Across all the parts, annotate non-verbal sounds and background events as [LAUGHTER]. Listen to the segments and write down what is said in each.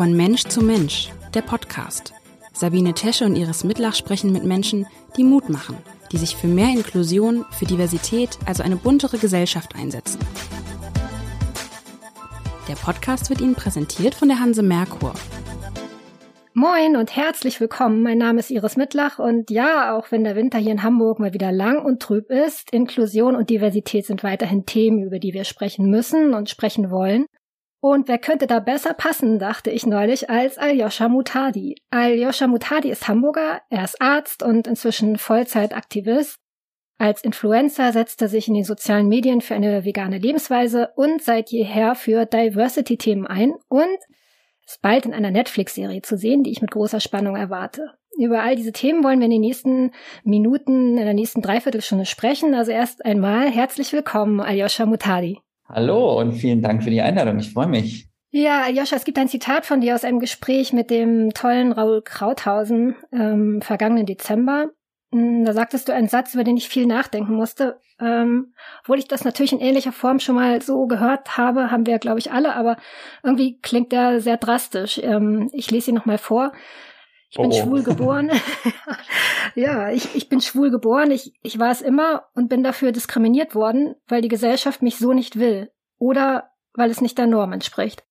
Von Mensch zu Mensch, der Podcast. Sabine Tesche und Iris Mitlach sprechen mit Menschen, die Mut machen, die sich für mehr Inklusion, für Diversität, also eine buntere Gesellschaft einsetzen. Der Podcast wird Ihnen präsentiert von der Hanse Merkur. Moin und herzlich willkommen. Mein Name ist Iris Mitlach und ja, auch wenn der Winter hier in Hamburg mal wieder lang und trüb ist, Inklusion und Diversität sind weiterhin Themen, über die wir sprechen müssen und sprechen wollen. Und wer könnte da besser passen, dachte ich neulich, als Aljoscha Mutadi. Aljoscha Mutadi ist Hamburger, er ist Arzt und inzwischen Vollzeitaktivist. Als Influencer setzt er sich in den sozialen Medien für eine vegane Lebensweise und seit jeher für Diversity-Themen ein und ist bald in einer Netflix-Serie zu sehen, die ich mit großer Spannung erwarte. Über all diese Themen wollen wir in den nächsten Minuten, in der nächsten Dreiviertelstunde sprechen. Also erst einmal herzlich willkommen, Aljoscha Mutadi. Hallo und vielen Dank für die Einladung. Ich freue mich. Ja, Joscha, es gibt ein Zitat von dir aus einem Gespräch mit dem tollen Raul Krauthausen ähm, vergangenen Dezember. Hm, da sagtest du einen Satz, über den ich viel nachdenken musste. Ähm, obwohl ich das natürlich in ähnlicher Form schon mal so gehört habe, haben wir, glaube ich, alle, aber irgendwie klingt der sehr drastisch. Ähm, ich lese ihn nochmal vor. Ich bin oh. schwul geboren. [LAUGHS] ja, ich, ich bin schwul geboren. Ich, ich war es immer und bin dafür diskriminiert worden, weil die Gesellschaft mich so nicht will. Oder weil es nicht der Norm entspricht.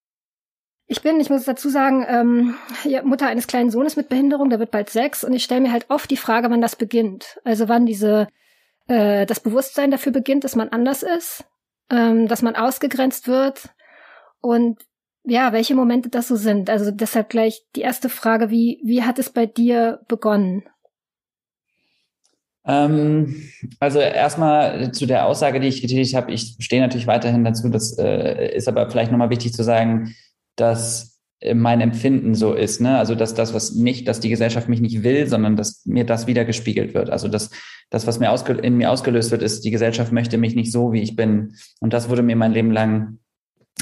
Ich bin, ich muss dazu sagen, ähm, ja, Mutter eines kleinen Sohnes mit Behinderung, der wird bald sechs, und ich stelle mir halt oft die Frage, wann das beginnt. Also wann diese äh, das Bewusstsein dafür beginnt, dass man anders ist, ähm, dass man ausgegrenzt wird und ja, welche Momente das so sind. Also deshalb gleich die erste Frage, wie, wie hat es bei dir begonnen? Ähm, also erstmal zu der Aussage, die ich getätigt habe, ich stehe natürlich weiterhin dazu, das äh, ist aber vielleicht nochmal wichtig zu sagen, dass mein Empfinden so ist, ne? Also dass das, was nicht, dass die Gesellschaft mich nicht will, sondern dass mir das wieder gespiegelt wird. Also dass das, was mir in mir ausgelöst wird, ist, die Gesellschaft möchte mich nicht so, wie ich bin. Und das wurde mir mein Leben lang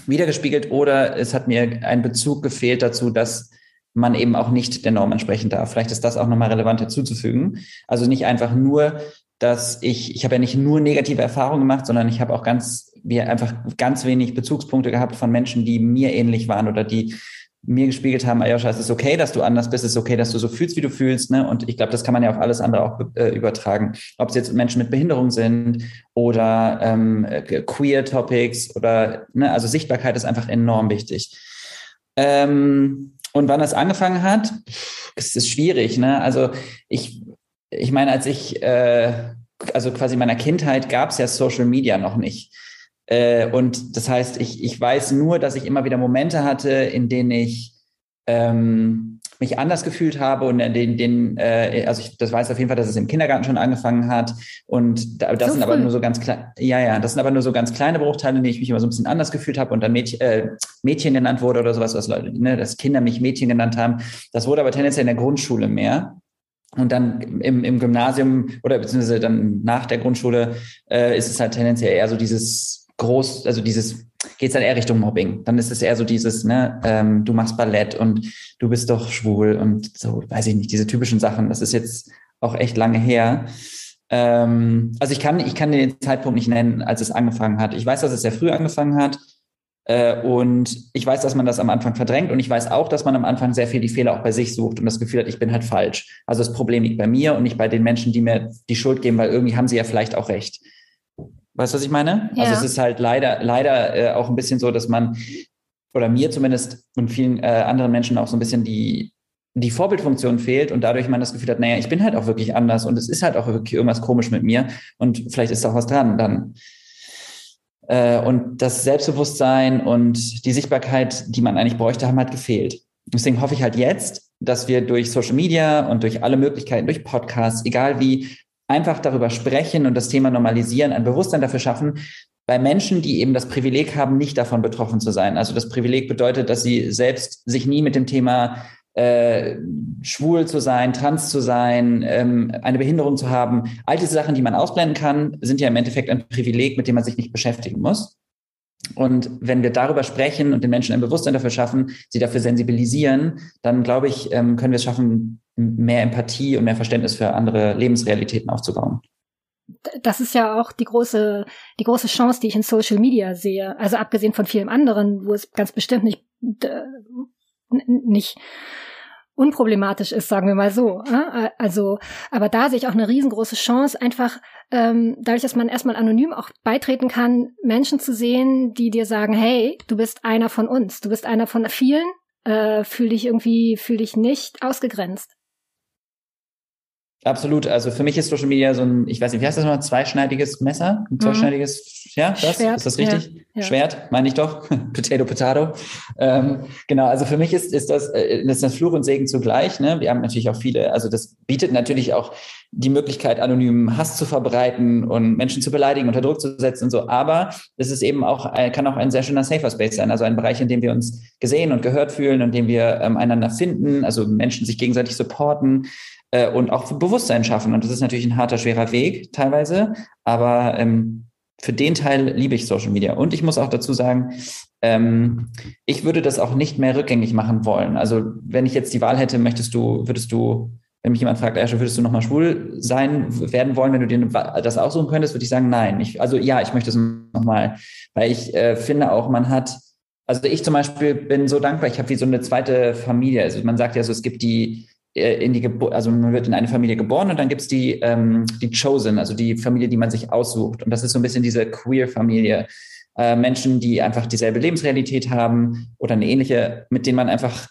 wiedergespiegelt oder es hat mir ein Bezug gefehlt dazu, dass man eben auch nicht der Norm entsprechen darf. Vielleicht ist das auch nochmal relevant hinzuzufügen. Also nicht einfach nur, dass ich, ich habe ja nicht nur negative Erfahrungen gemacht, sondern ich habe auch ganz, wir einfach ganz wenig Bezugspunkte gehabt von Menschen, die mir ähnlich waren oder die mir gespiegelt haben, Ayosha, es ist okay, dass du anders bist, es ist okay, dass du so fühlst, wie du fühlst. Ne? Und ich glaube, das kann man ja auf alles andere auch äh, übertragen. Ob es jetzt Menschen mit Behinderung sind oder ähm, äh, queer Topics oder, ne? also Sichtbarkeit ist einfach enorm wichtig. Ähm, und wann das angefangen hat, es ist schwierig. Ne? Also ich, ich meine, als ich, äh, also quasi in meiner Kindheit gab es ja Social Media noch nicht. Äh, und das heißt, ich, ich weiß nur, dass ich immer wieder Momente hatte, in denen ich ähm, mich anders gefühlt habe und in denen, denen äh, also ich das weiß auf jeden Fall, dass es im Kindergarten schon angefangen hat. Und da, das so sind aber nur so ganz kleine, ja, ja, das sind aber nur so ganz kleine Bruchteile, in denen ich mich immer so ein bisschen anders gefühlt habe und dann Mädchen, äh, Mädchen genannt wurde oder sowas, was Leute, ne, dass Kinder mich Mädchen genannt haben. Das wurde aber tendenziell in der Grundschule mehr. Und dann im, im Gymnasium oder beziehungsweise dann nach der Grundschule äh, ist es halt tendenziell eher so dieses groß, also dieses geht es dann eher Richtung Mobbing. Dann ist es eher so dieses, ne, ähm, du machst Ballett und du bist doch schwul und so, weiß ich nicht, diese typischen Sachen. Das ist jetzt auch echt lange her. Ähm, also ich kann, ich kann den Zeitpunkt nicht nennen, als es angefangen hat. Ich weiß, dass es sehr früh angefangen hat. Äh, und ich weiß, dass man das am Anfang verdrängt und ich weiß auch, dass man am Anfang sehr viel die Fehler auch bei sich sucht und das Gefühl hat, ich bin halt falsch. Also das Problem liegt bei mir und nicht bei den Menschen, die mir die Schuld geben, weil irgendwie haben sie ja vielleicht auch recht. Weißt du, was ich meine? Also ja. Also es ist halt leider, leider äh, auch ein bisschen so, dass man, oder mir zumindest und vielen äh, anderen Menschen auch so ein bisschen die, die Vorbildfunktion fehlt und dadurch man das Gefühl hat, naja, ich bin halt auch wirklich anders und es ist halt auch wirklich irgendwas komisch mit mir und vielleicht ist da auch was dran dann. Äh, und das Selbstbewusstsein und die Sichtbarkeit, die man eigentlich bräuchte, haben halt gefehlt. Deswegen hoffe ich halt jetzt, dass wir durch Social Media und durch alle Möglichkeiten, durch Podcasts, egal wie, einfach darüber sprechen und das Thema normalisieren, ein Bewusstsein dafür schaffen, bei Menschen, die eben das Privileg haben, nicht davon betroffen zu sein. Also das Privileg bedeutet, dass sie selbst sich nie mit dem Thema äh, schwul zu sein, trans zu sein, ähm, eine Behinderung zu haben. All diese Sachen, die man ausblenden kann, sind ja im Endeffekt ein Privileg, mit dem man sich nicht beschäftigen muss. Und wenn wir darüber sprechen und den Menschen ein Bewusstsein dafür schaffen, sie dafür sensibilisieren, dann glaube ich, ähm, können wir es schaffen, mehr Empathie und mehr Verständnis für andere Lebensrealitäten aufzubauen. Das ist ja auch die große, die große Chance, die ich in Social Media sehe. Also abgesehen von vielen anderen, wo es ganz bestimmt nicht nicht unproblematisch ist, sagen wir mal so. Also, aber da sehe ich auch eine riesengroße Chance, einfach ähm, dadurch, dass man erstmal anonym auch beitreten kann, Menschen zu sehen, die dir sagen, hey, du bist einer von uns, du bist einer von vielen, äh, fühl dich irgendwie, fühl dich nicht ausgegrenzt. Absolut. Also für mich ist Social Media so ein, ich weiß nicht, wie heißt das nochmal, zweischneidiges Messer? Ein mhm. zweischneidiges, mhm. ja, das? Schwert, ist das richtig? Ja, ja. Schwert, meine ich doch. [LAUGHS] potato, potato. Ähm, genau, also für mich ist, ist das, äh, ist das Fluch und Segen zugleich. Ne? Wir haben natürlich auch viele, also das bietet natürlich auch die Möglichkeit, anonym Hass zu verbreiten und Menschen zu beleidigen, unter Druck zu setzen und so. Aber es ist eben auch, kann auch ein sehr schöner Safer Space sein, also ein Bereich, in dem wir uns gesehen und gehört fühlen, in dem wir ähm, einander finden, also Menschen sich gegenseitig supporten, äh, und auch Bewusstsein schaffen. Und das ist natürlich ein harter, schwerer Weg teilweise, aber ähm, für den Teil liebe ich Social Media. Und ich muss auch dazu sagen, ähm, ich würde das auch nicht mehr rückgängig machen wollen. Also wenn ich jetzt die Wahl hätte, möchtest du, würdest du, wenn mich jemand fragt, Asche, würdest du nochmal schwul sein, werden wollen, wenn du dir das aussuchen könntest, würde ich sagen, nein. Ich, also ja, ich möchte es nochmal, weil ich äh, finde auch, man hat, also ich zum Beispiel bin so dankbar, ich habe wie so eine zweite Familie. Also man sagt ja so, es gibt die in die Geburt, also man wird in eine Familie geboren und dann gibt's die, ähm, die Chosen, also die Familie, die man sich aussucht. Und das ist so ein bisschen diese Queer-Familie. Äh, Menschen, die einfach dieselbe Lebensrealität haben oder eine ähnliche, mit denen man einfach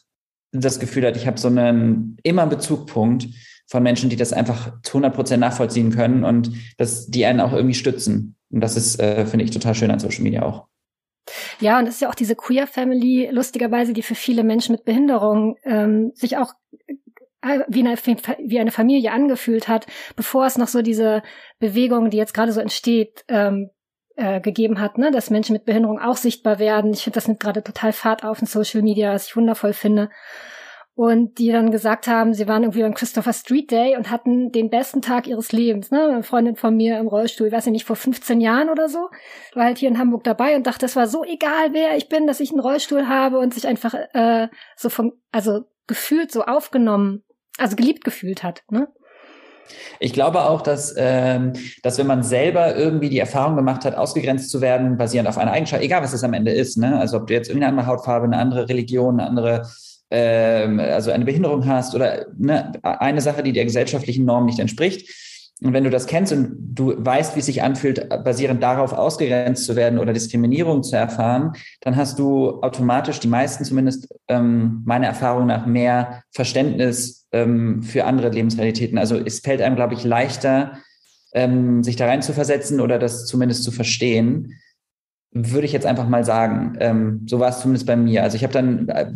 das Gefühl hat, ich habe so einen immer Bezugpunkt von Menschen, die das einfach zu 100 Prozent nachvollziehen können und das, die einen auch irgendwie stützen. Und das ist, äh, finde ich, total schön an Social Media auch. Ja, und es ist ja auch diese Queer Family, lustigerweise, die für viele Menschen mit Behinderung ähm, sich auch äh, wie eine, wie eine Familie angefühlt hat, bevor es noch so diese Bewegung, die jetzt gerade so entsteht, ähm, äh, gegeben hat, ne? dass Menschen mit Behinderung auch sichtbar werden. Ich finde, das nimmt gerade total Fahrt auf in Social Media, was ich wundervoll finde. Und die dann gesagt haben, sie waren irgendwie beim Christopher Street Day und hatten den besten Tag ihres Lebens. Ne? Eine Freundin von mir im Rollstuhl, ich weiß nicht, vor 15 Jahren oder so, war halt hier in Hamburg dabei und dachte, es war so egal, wer ich bin, dass ich einen Rollstuhl habe und sich einfach äh, so vom, also gefühlt so aufgenommen also geliebt gefühlt hat. Ne? Ich glaube auch, dass, ähm, dass wenn man selber irgendwie die Erfahrung gemacht hat, ausgegrenzt zu werden, basierend auf einer Eigenschaft, egal was es am Ende ist, ne? also ob du jetzt irgendeine andere Hautfarbe, eine andere Religion, eine andere, ähm, also eine Behinderung hast oder ne, eine Sache, die der gesellschaftlichen Norm nicht entspricht, und wenn du das kennst und du weißt, wie es sich anfühlt, basierend darauf ausgegrenzt zu werden oder Diskriminierung zu erfahren, dann hast du automatisch, die meisten zumindest ähm, meiner Erfahrung nach, mehr Verständnis ähm, für andere Lebensrealitäten. Also es fällt einem, glaube ich, leichter, ähm, sich da rein zu versetzen oder das zumindest zu verstehen, würde ich jetzt einfach mal sagen. Ähm, so war es zumindest bei mir. Also ich habe dann äh,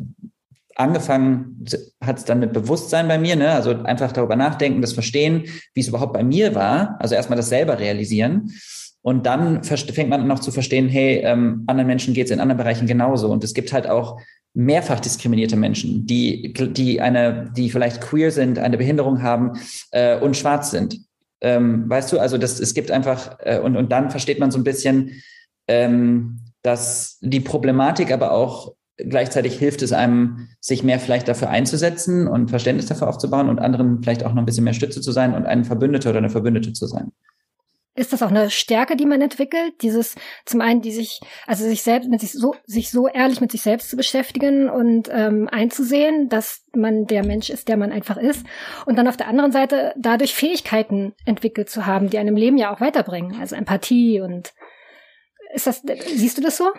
angefangen hat es dann mit Bewusstsein bei mir, ne? also einfach darüber nachdenken, das Verstehen, wie es überhaupt bei mir war, also erstmal das selber realisieren. Und dann fängt man noch zu verstehen, hey, ähm, anderen Menschen geht es in anderen Bereichen genauso. Und es gibt halt auch mehrfach diskriminierte Menschen, die, die eine, die vielleicht queer sind, eine Behinderung haben äh, und schwarz sind. Ähm, weißt du, also das, es gibt einfach, äh, und, und dann versteht man so ein bisschen, ähm, dass die Problematik aber auch gleichzeitig hilft es einem, sich mehr vielleicht dafür einzusetzen und Verständnis dafür aufzubauen und anderen vielleicht auch noch ein bisschen mehr Stütze zu sein und ein Verbündeter oder eine Verbündete zu sein. Ist das auch eine Stärke, die man entwickelt? Dieses, zum einen, die sich, also sich selbst, mit sich so, sich so ehrlich mit sich selbst zu beschäftigen und ähm, einzusehen, dass man der Mensch ist, der man einfach ist. Und dann auf der anderen Seite dadurch Fähigkeiten entwickelt zu haben, die einem Leben ja auch weiterbringen. Also Empathie und ist das, siehst du das so?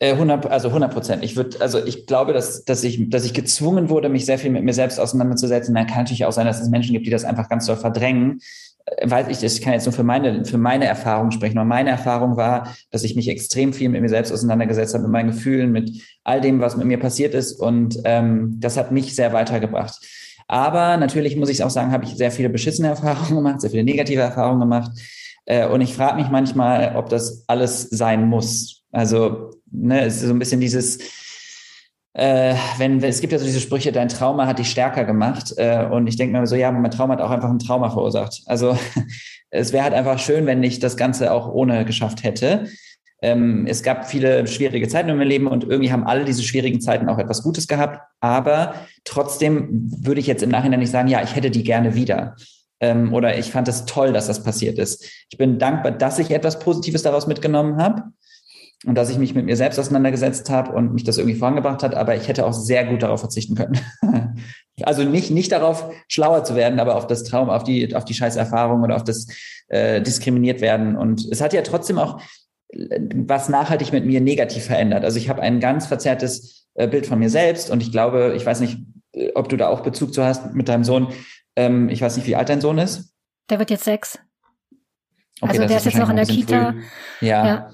100, äh, also 100 Prozent. Ich würde, also ich glaube, dass, dass ich, dass ich gezwungen wurde, mich sehr viel mit mir selbst auseinanderzusetzen. Dann kann natürlich auch sein, dass es Menschen gibt, die das einfach ganz doll verdrängen. Äh, weiß ich, ich kann jetzt nur für meine, für meine Erfahrung sprechen. Und meine Erfahrung war, dass ich mich extrem viel mit mir selbst auseinandergesetzt habe, mit meinen Gefühlen, mit all dem, was mit mir passiert ist. Und ähm, das hat mich sehr weitergebracht. Aber natürlich muss ich auch sagen, habe ich sehr viele beschissene [LAUGHS] Erfahrungen gemacht, sehr viele negative Erfahrungen gemacht. Äh, und ich frage mich manchmal, ob das alles sein muss. Also, ne, es ist so ein bisschen dieses, äh, wenn, es gibt ja so diese Sprüche, dein Trauma hat dich stärker gemacht. Äh, und ich denke mir so, ja, mein Trauma hat auch einfach ein Trauma verursacht. Also [LAUGHS] es wäre halt einfach schön, wenn ich das Ganze auch ohne geschafft hätte. Ähm, es gab viele schwierige Zeiten in meinem Leben und irgendwie haben alle diese schwierigen Zeiten auch etwas Gutes gehabt. Aber trotzdem würde ich jetzt im Nachhinein nicht sagen, ja, ich hätte die gerne wieder. Ähm, oder ich fand es toll, dass das passiert ist. Ich bin dankbar, dass ich etwas Positives daraus mitgenommen habe. Und dass ich mich mit mir selbst auseinandergesetzt habe und mich das irgendwie vorangebracht hat, aber ich hätte auch sehr gut darauf verzichten können. [LAUGHS] also nicht, nicht darauf, schlauer zu werden, aber auf das Traum, auf die, auf die scheiß Erfahrung oder auf das äh, diskriminiert werden. Und es hat ja trotzdem auch äh, was nachhaltig mit mir negativ verändert. Also ich habe ein ganz verzerrtes äh, Bild von mir selbst und ich glaube, ich weiß nicht, äh, ob du da auch Bezug zu hast mit deinem Sohn. Ähm, ich weiß nicht, wie alt dein Sohn ist. Der wird jetzt sechs. Okay, also der ist, ist jetzt noch in der Kita. Ja. ja.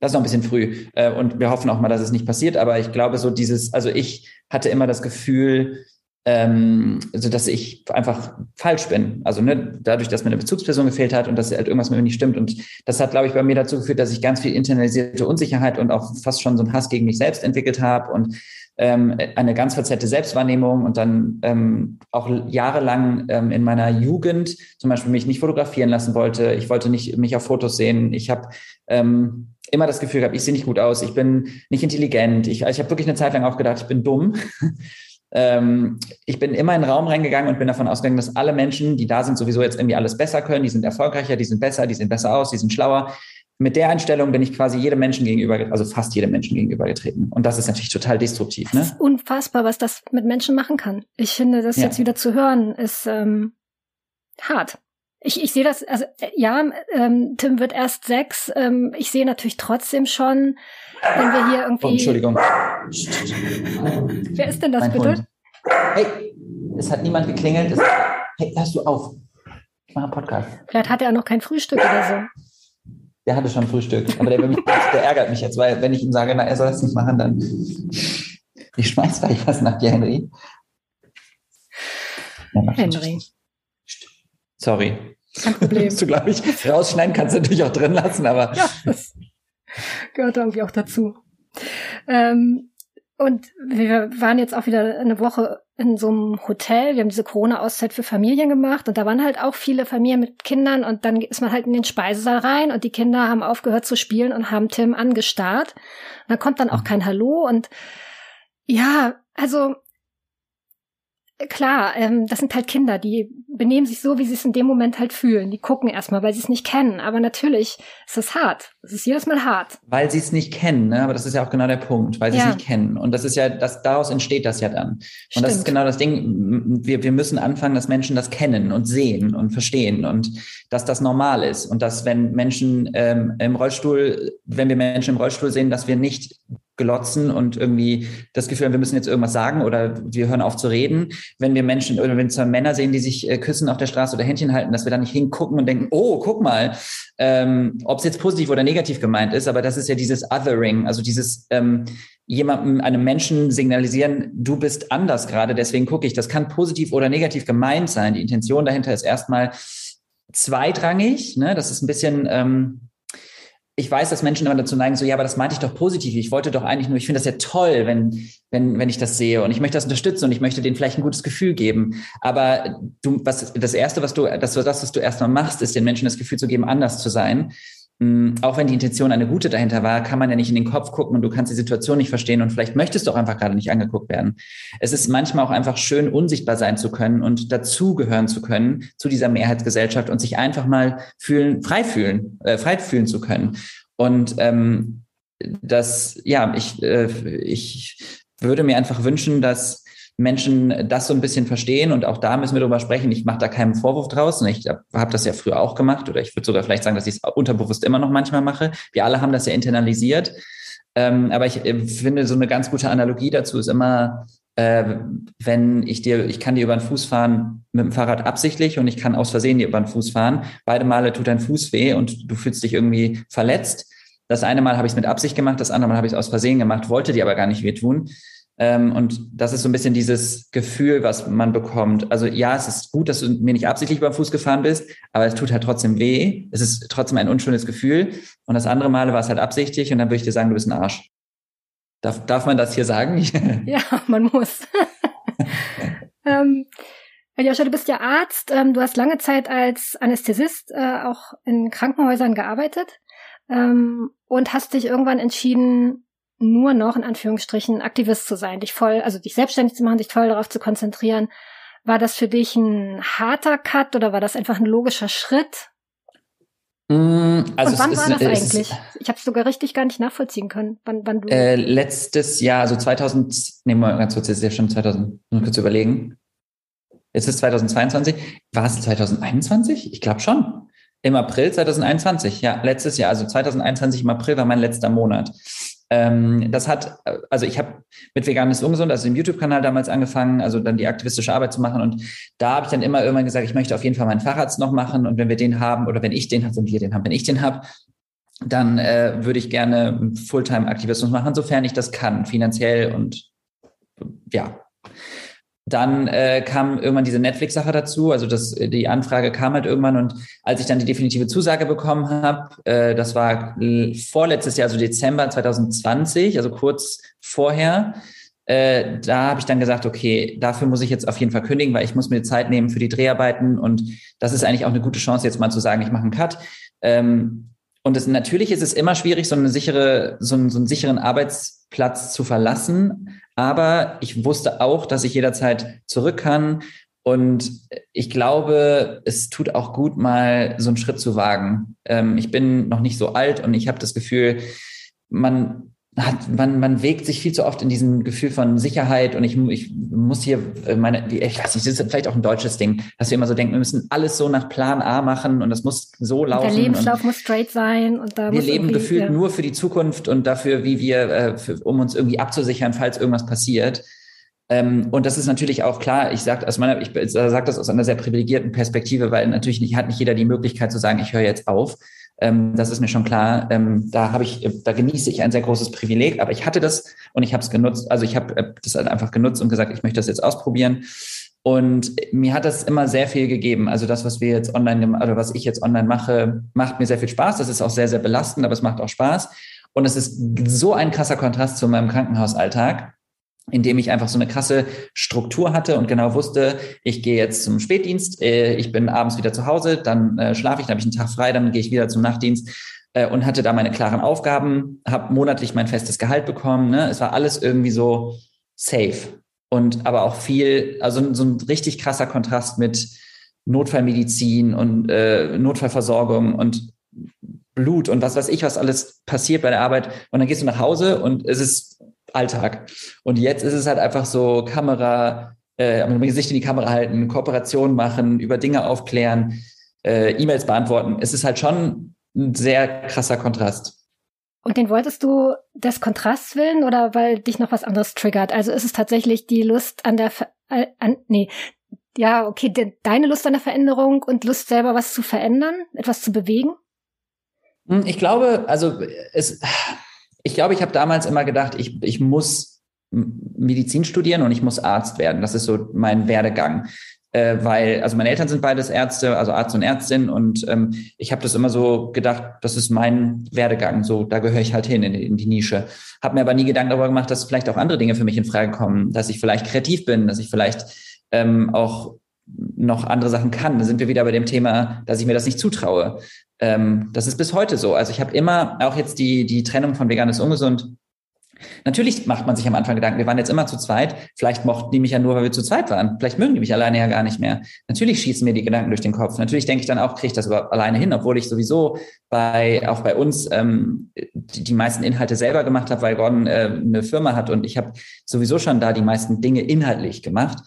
Das ist noch ein bisschen früh. Äh, und wir hoffen auch mal, dass es nicht passiert. Aber ich glaube, so dieses, also ich hatte immer das Gefühl, ähm, also dass ich einfach falsch bin. Also ne, dadurch, dass mir eine Bezugsperson gefehlt hat und dass halt irgendwas mit mir nicht stimmt. Und das hat, glaube ich, bei mir dazu geführt, dass ich ganz viel internalisierte Unsicherheit und auch fast schon so einen Hass gegen mich selbst entwickelt habe und ähm, eine ganz verzerrte Selbstwahrnehmung und dann ähm, auch jahrelang ähm, in meiner Jugend zum Beispiel mich nicht fotografieren lassen wollte. Ich wollte nicht mich auf Fotos sehen. Ich habe ähm, immer das Gefühl gehabt, ich sehe nicht gut aus, ich bin nicht intelligent. Ich, also ich habe wirklich eine Zeit lang auch gedacht, ich bin dumm. [LAUGHS] ähm, ich bin immer in den Raum reingegangen und bin davon ausgegangen, dass alle Menschen, die da sind, sowieso jetzt irgendwie alles besser können, die sind erfolgreicher, die sind besser, die sehen besser aus, die sind schlauer. Mit der Einstellung bin ich quasi jedem Menschen gegenüber, also fast jedem Menschen gegenüber getreten. Und das ist natürlich total destruktiv. Ne? Das ist unfassbar, was das mit Menschen machen kann. Ich finde, das ja. jetzt wieder zu hören, ist ähm, hart. Ich, ich sehe das, also äh, ja, ähm, Tim wird erst sechs. Ähm, ich sehe natürlich trotzdem schon, wenn wir hier irgendwie. Oh, Entschuldigung. Wer ist denn das mein bitte? Hund. Hey, es hat niemand geklingelt. Es, hey, hörst du auf? Ich mache einen Podcast. Vielleicht hat er noch kein Frühstück oder so. Der hatte schon Frühstück, aber der, mich, der ärgert mich jetzt, weil wenn ich ihm sage, na, er soll das nicht machen, dann ich schmeiß gleich was nach dir, Henry. Henry. Sorry. Kein Problem. du, glaube ich, rausschneiden kannst du natürlich auch drin lassen, aber. Ja, das gehört irgendwie auch dazu. Ähm, und wir waren jetzt auch wieder eine Woche in so einem Hotel. Wir haben diese Corona-Auszeit für Familien gemacht. Und da waren halt auch viele Familien mit Kindern. Und dann ist man halt in den Speisesaal rein. Und die Kinder haben aufgehört zu spielen und haben Tim angestarrt. Und da kommt dann auch kein Hallo. Und ja, also klar, ähm, das sind halt Kinder, die benehmen sich so, wie sie es in dem Moment halt fühlen. Die gucken erstmal, weil sie es nicht kennen. Aber natürlich ist es hart. Es ist jedes Mal hart. Weil sie es nicht kennen, ne? Aber das ist ja auch genau der Punkt, weil sie ja. es nicht kennen. Und das ist ja, das, daraus entsteht das ja dann. Und Stimmt. das ist genau das Ding. Wir, wir müssen anfangen, dass Menschen das kennen und sehen und verstehen und dass das normal ist. Und dass, wenn Menschen ähm, im Rollstuhl, wenn wir Menschen im Rollstuhl sehen, dass wir nicht glotzen und irgendwie das Gefühl haben, wir müssen jetzt irgendwas sagen oder wir hören auf zu reden. Wenn wir Menschen oder wenn zwei Männer sehen, die sich äh, küssen auf der Straße oder Händchen halten, dass wir da nicht hingucken und denken, oh, guck mal, ähm, ob es jetzt positiv oder negativ gemeint ist, aber das ist ja dieses Othering, also dieses ähm, jemandem, einem Menschen signalisieren, du bist anders gerade, deswegen gucke ich. Das kann positiv oder negativ gemeint sein. Die Intention dahinter ist erstmal zweitrangig. Ne? Das ist ein bisschen ähm, ich weiß, dass Menschen immer dazu neigen, so, ja, aber das meinte ich doch positiv. Ich wollte doch eigentlich nur, ich finde das ja toll, wenn, wenn, wenn ich das sehe und ich möchte das unterstützen und ich möchte denen vielleicht ein gutes Gefühl geben. Aber du, was, das erste, was du, das, das, was du erstmal machst, ist den Menschen das Gefühl zu geben, anders zu sein. Hm, auch wenn die Intention eine gute dahinter war, kann man ja nicht in den Kopf gucken und du kannst die Situation nicht verstehen und vielleicht möchtest du auch einfach gerade nicht angeguckt werden. Es ist manchmal auch einfach schön, unsichtbar sein zu können und dazugehören zu können zu dieser Mehrheitsgesellschaft und sich einfach mal fühlen, frei fühlen, äh, frei fühlen zu können. Und ähm, das, ja, ich, äh, ich würde mir einfach wünschen, dass Menschen das so ein bisschen verstehen und auch da müssen wir darüber sprechen. Ich mache da keinen Vorwurf draus. Ich habe das ja früher auch gemacht oder ich würde sogar vielleicht sagen, dass ich es unterbewusst immer noch manchmal mache. Wir alle haben das ja internalisiert. Ähm, aber ich äh, finde, so eine ganz gute Analogie dazu ist immer, äh, wenn ich dir, ich kann dir über den Fuß fahren mit dem Fahrrad absichtlich und ich kann aus Versehen dir über den Fuß fahren. Beide Male tut dein Fuß weh und du fühlst dich irgendwie verletzt. Das eine Mal habe ich es mit Absicht gemacht, das andere Mal habe ich es aus Versehen gemacht, wollte dir aber gar nicht wehtun. Ähm, und das ist so ein bisschen dieses Gefühl, was man bekommt. Also ja, es ist gut, dass du mir nicht absichtlich beim Fuß gefahren bist, aber es tut halt trotzdem weh. Es ist trotzdem ein unschönes Gefühl. Und das andere Mal war es halt absichtlich und dann würde ich dir sagen, du bist ein Arsch. Darf, darf man das hier sagen? [LAUGHS] ja, man muss. [LAUGHS] ähm, Joscha, du bist ja Arzt. Ähm, du hast lange Zeit als Anästhesist äh, auch in Krankenhäusern gearbeitet ähm, und hast dich irgendwann entschieden, nur noch in Anführungsstrichen Aktivist zu sein, dich voll, also dich selbstständig zu machen, dich voll darauf zu konzentrieren. War das für dich ein harter Cut oder war das einfach ein logischer Schritt? Mm, also Und wann ist, war das eigentlich? ich habe es sogar richtig gar nicht nachvollziehen können, wann, wann du. Äh, letztes Jahr, also 2000, nehmen wir ganz kurz, jetzt ist ja schon 2000, nur kurz überlegen. Jetzt ist 2022. War es 2021? Ich glaube schon. Im April 2021, ja, letztes Jahr, also 2021 im April war mein letzter Monat. Ähm, das hat, also ich habe mit Veganes Ungesund, also dem YouTube-Kanal damals angefangen, also dann die aktivistische Arbeit zu machen. Und da habe ich dann immer irgendwann gesagt, ich möchte auf jeden Fall meinen Facharzt noch machen. Und wenn wir den haben, oder wenn ich den habe, wenn wir den haben, wenn ich den habe, dann äh, würde ich gerne Fulltime-Aktivismus machen, sofern ich das kann, finanziell und ja. Dann äh, kam irgendwann diese Netflix-Sache dazu. Also das, die Anfrage kam halt irgendwann und als ich dann die definitive Zusage bekommen habe, äh, das war vorletztes Jahr, also Dezember 2020, also kurz vorher, äh, da habe ich dann gesagt, okay, dafür muss ich jetzt auf jeden Fall kündigen, weil ich muss mir Zeit nehmen für die Dreharbeiten und das ist eigentlich auch eine gute Chance, jetzt mal zu sagen, ich mache einen Cut. Ähm, und es, natürlich ist es immer schwierig, so eine sichere, so einen, so einen sicheren Arbeitsplatz zu verlassen. Aber ich wusste auch, dass ich jederzeit zurück kann. Und ich glaube, es tut auch gut, mal so einen Schritt zu wagen. Ähm, ich bin noch nicht so alt und ich habe das Gefühl, man hat, man, man wägt sich viel zu oft in diesem Gefühl von Sicherheit und ich, ich muss hier meine, ich weiß nicht, das ist vielleicht auch ein deutsches Ding, dass wir immer so denken, wir müssen alles so nach Plan A machen und das muss so laufen. Der Lebenslauf muss straight sein und da Wir leben gefühlt ja. nur für die Zukunft und dafür, wie wir, äh, für, um uns irgendwie abzusichern, falls irgendwas passiert. Ähm, und das ist natürlich auch klar, ich sage aus meiner, ich sage das aus einer sehr privilegierten Perspektive, weil natürlich nicht, hat nicht jeder die Möglichkeit zu sagen, ich höre jetzt auf. Ähm, das ist mir schon klar. Ähm, da habe ich, da genieße ich ein sehr großes Privileg, aber ich hatte das und ich habe es genutzt. Also ich habe äh, das halt einfach genutzt und gesagt, ich möchte das jetzt ausprobieren. Und mir hat das immer sehr viel gegeben. Also das, was wir jetzt online, oder was ich jetzt online mache, macht mir sehr viel Spaß. Das ist auch sehr, sehr belastend, aber es macht auch Spaß. Und es ist so ein krasser Kontrast zu meinem Krankenhausalltag in dem ich einfach so eine krasse Struktur hatte und genau wusste, ich gehe jetzt zum Spätdienst, äh, ich bin abends wieder zu Hause, dann äh, schlafe ich, dann habe ich einen Tag frei, dann gehe ich wieder zum Nachtdienst äh, und hatte da meine klaren Aufgaben, habe monatlich mein festes Gehalt bekommen. Ne? Es war alles irgendwie so safe und aber auch viel, also so ein richtig krasser Kontrast mit Notfallmedizin und äh, Notfallversorgung und Blut und was weiß ich, was alles passiert bei der Arbeit. Und dann gehst du nach Hause und es ist Alltag. Und jetzt ist es halt einfach so Kamera, äh, mein Gesicht in die Kamera halten, Kooperation machen, über Dinge aufklären, äh, E-Mails beantworten. Es ist halt schon ein sehr krasser Kontrast. Und den wolltest du des Kontrasts willen oder weil dich noch was anderes triggert? Also ist es tatsächlich die Lust an der, Ver äh, an, nee, ja, okay, de deine Lust an der Veränderung und Lust selber was zu verändern, etwas zu bewegen? Hm, ich glaube, also es, ich glaube, ich habe damals immer gedacht, ich, ich muss Medizin studieren und ich muss Arzt werden. Das ist so mein Werdegang. Äh, weil, also meine Eltern sind beides Ärzte, also Arzt und Ärztin, und ähm, ich habe das immer so gedacht, das ist mein Werdegang, so da gehöre ich halt hin in, in die Nische. Habe mir aber nie Gedanken darüber gemacht, dass vielleicht auch andere Dinge für mich in Frage kommen, dass ich vielleicht kreativ bin, dass ich vielleicht ähm, auch noch andere Sachen kann. Da sind wir wieder bei dem Thema, dass ich mir das nicht zutraue. Ähm, das ist bis heute so. Also ich habe immer auch jetzt die, die Trennung von vegan ist ungesund. Natürlich macht man sich am Anfang Gedanken, wir waren jetzt immer zu zweit, vielleicht mochten die mich ja nur, weil wir zu zweit waren. Vielleicht mögen die mich alleine ja gar nicht mehr. Natürlich schießen mir die Gedanken durch den Kopf. Natürlich denke ich dann auch, kriege ich das überhaupt alleine hin, obwohl ich sowieso bei, auch bei uns ähm, die, die meisten Inhalte selber gemacht habe, weil Gordon äh, eine Firma hat und ich habe sowieso schon da die meisten Dinge inhaltlich gemacht.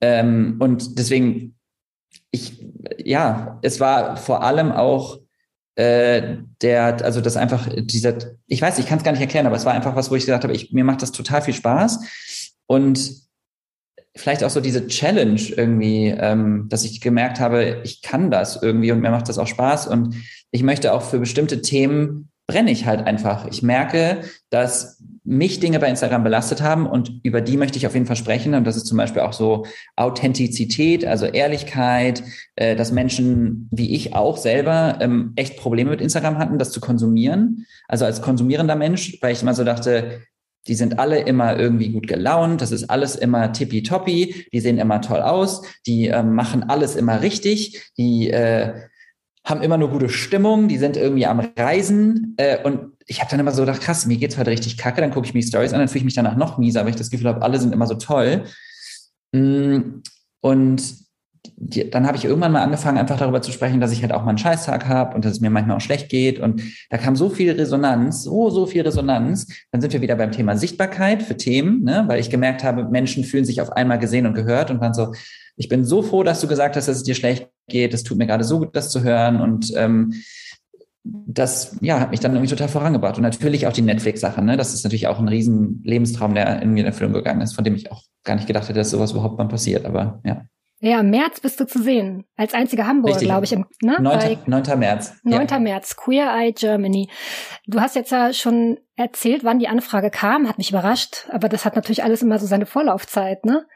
Ähm, und deswegen, ich, ja, es war vor allem auch äh, der, also das einfach dieser, ich weiß, ich kann es gar nicht erklären, aber es war einfach was, wo ich gesagt habe, ich, mir macht das total viel Spaß und vielleicht auch so diese Challenge irgendwie, ähm, dass ich gemerkt habe, ich kann das irgendwie und mir macht das auch Spaß und ich möchte auch für bestimmte Themen brenne ich halt einfach. Ich merke, dass mich Dinge bei Instagram belastet haben und über die möchte ich auf jeden Fall sprechen. Und das ist zum Beispiel auch so Authentizität, also Ehrlichkeit, äh, dass Menschen wie ich auch selber ähm, echt Probleme mit Instagram hatten, das zu konsumieren. Also als konsumierender Mensch, weil ich immer so dachte, die sind alle immer irgendwie gut gelaunt, das ist alles immer tippitoppi, die sehen immer toll aus, die äh, machen alles immer richtig, die äh, haben immer nur gute Stimmung, die sind irgendwie am Reisen äh, und ich habe dann immer so gedacht, krass, mir geht's heute richtig kacke, dann gucke ich mir die Stories an, dann fühle ich mich danach noch mieser, weil ich das Gefühl habe, alle sind immer so toll. Mm, und dann habe ich irgendwann mal angefangen, einfach darüber zu sprechen, dass ich halt auch mal einen Scheißtag habe und dass es mir manchmal auch schlecht geht. Und da kam so viel Resonanz, so, so viel Resonanz. Dann sind wir wieder beim Thema Sichtbarkeit für Themen, ne? weil ich gemerkt habe, Menschen fühlen sich auf einmal gesehen und gehört und waren so, ich bin so froh, dass du gesagt hast, dass es dir schlecht geht. Es tut mir gerade so gut, das zu hören. Und ähm, das ja, hat mich dann irgendwie total vorangebracht. Und natürlich auch die Netflix-Sache. Ne? Das ist natürlich auch ein riesen Lebenstraum, der in mir in Erfüllung gegangen ist, von dem ich auch gar nicht gedacht hätte, dass sowas überhaupt mal passiert. Aber ja. Ja, im März bist du zu sehen. Als einziger Hamburger, glaube ich. Im, ne? 9. 9. März. 9. Ja. März, Queer Eye Germany. Du hast jetzt ja schon erzählt, wann die Anfrage kam, hat mich überrascht, aber das hat natürlich alles immer so seine Vorlaufzeit, ne?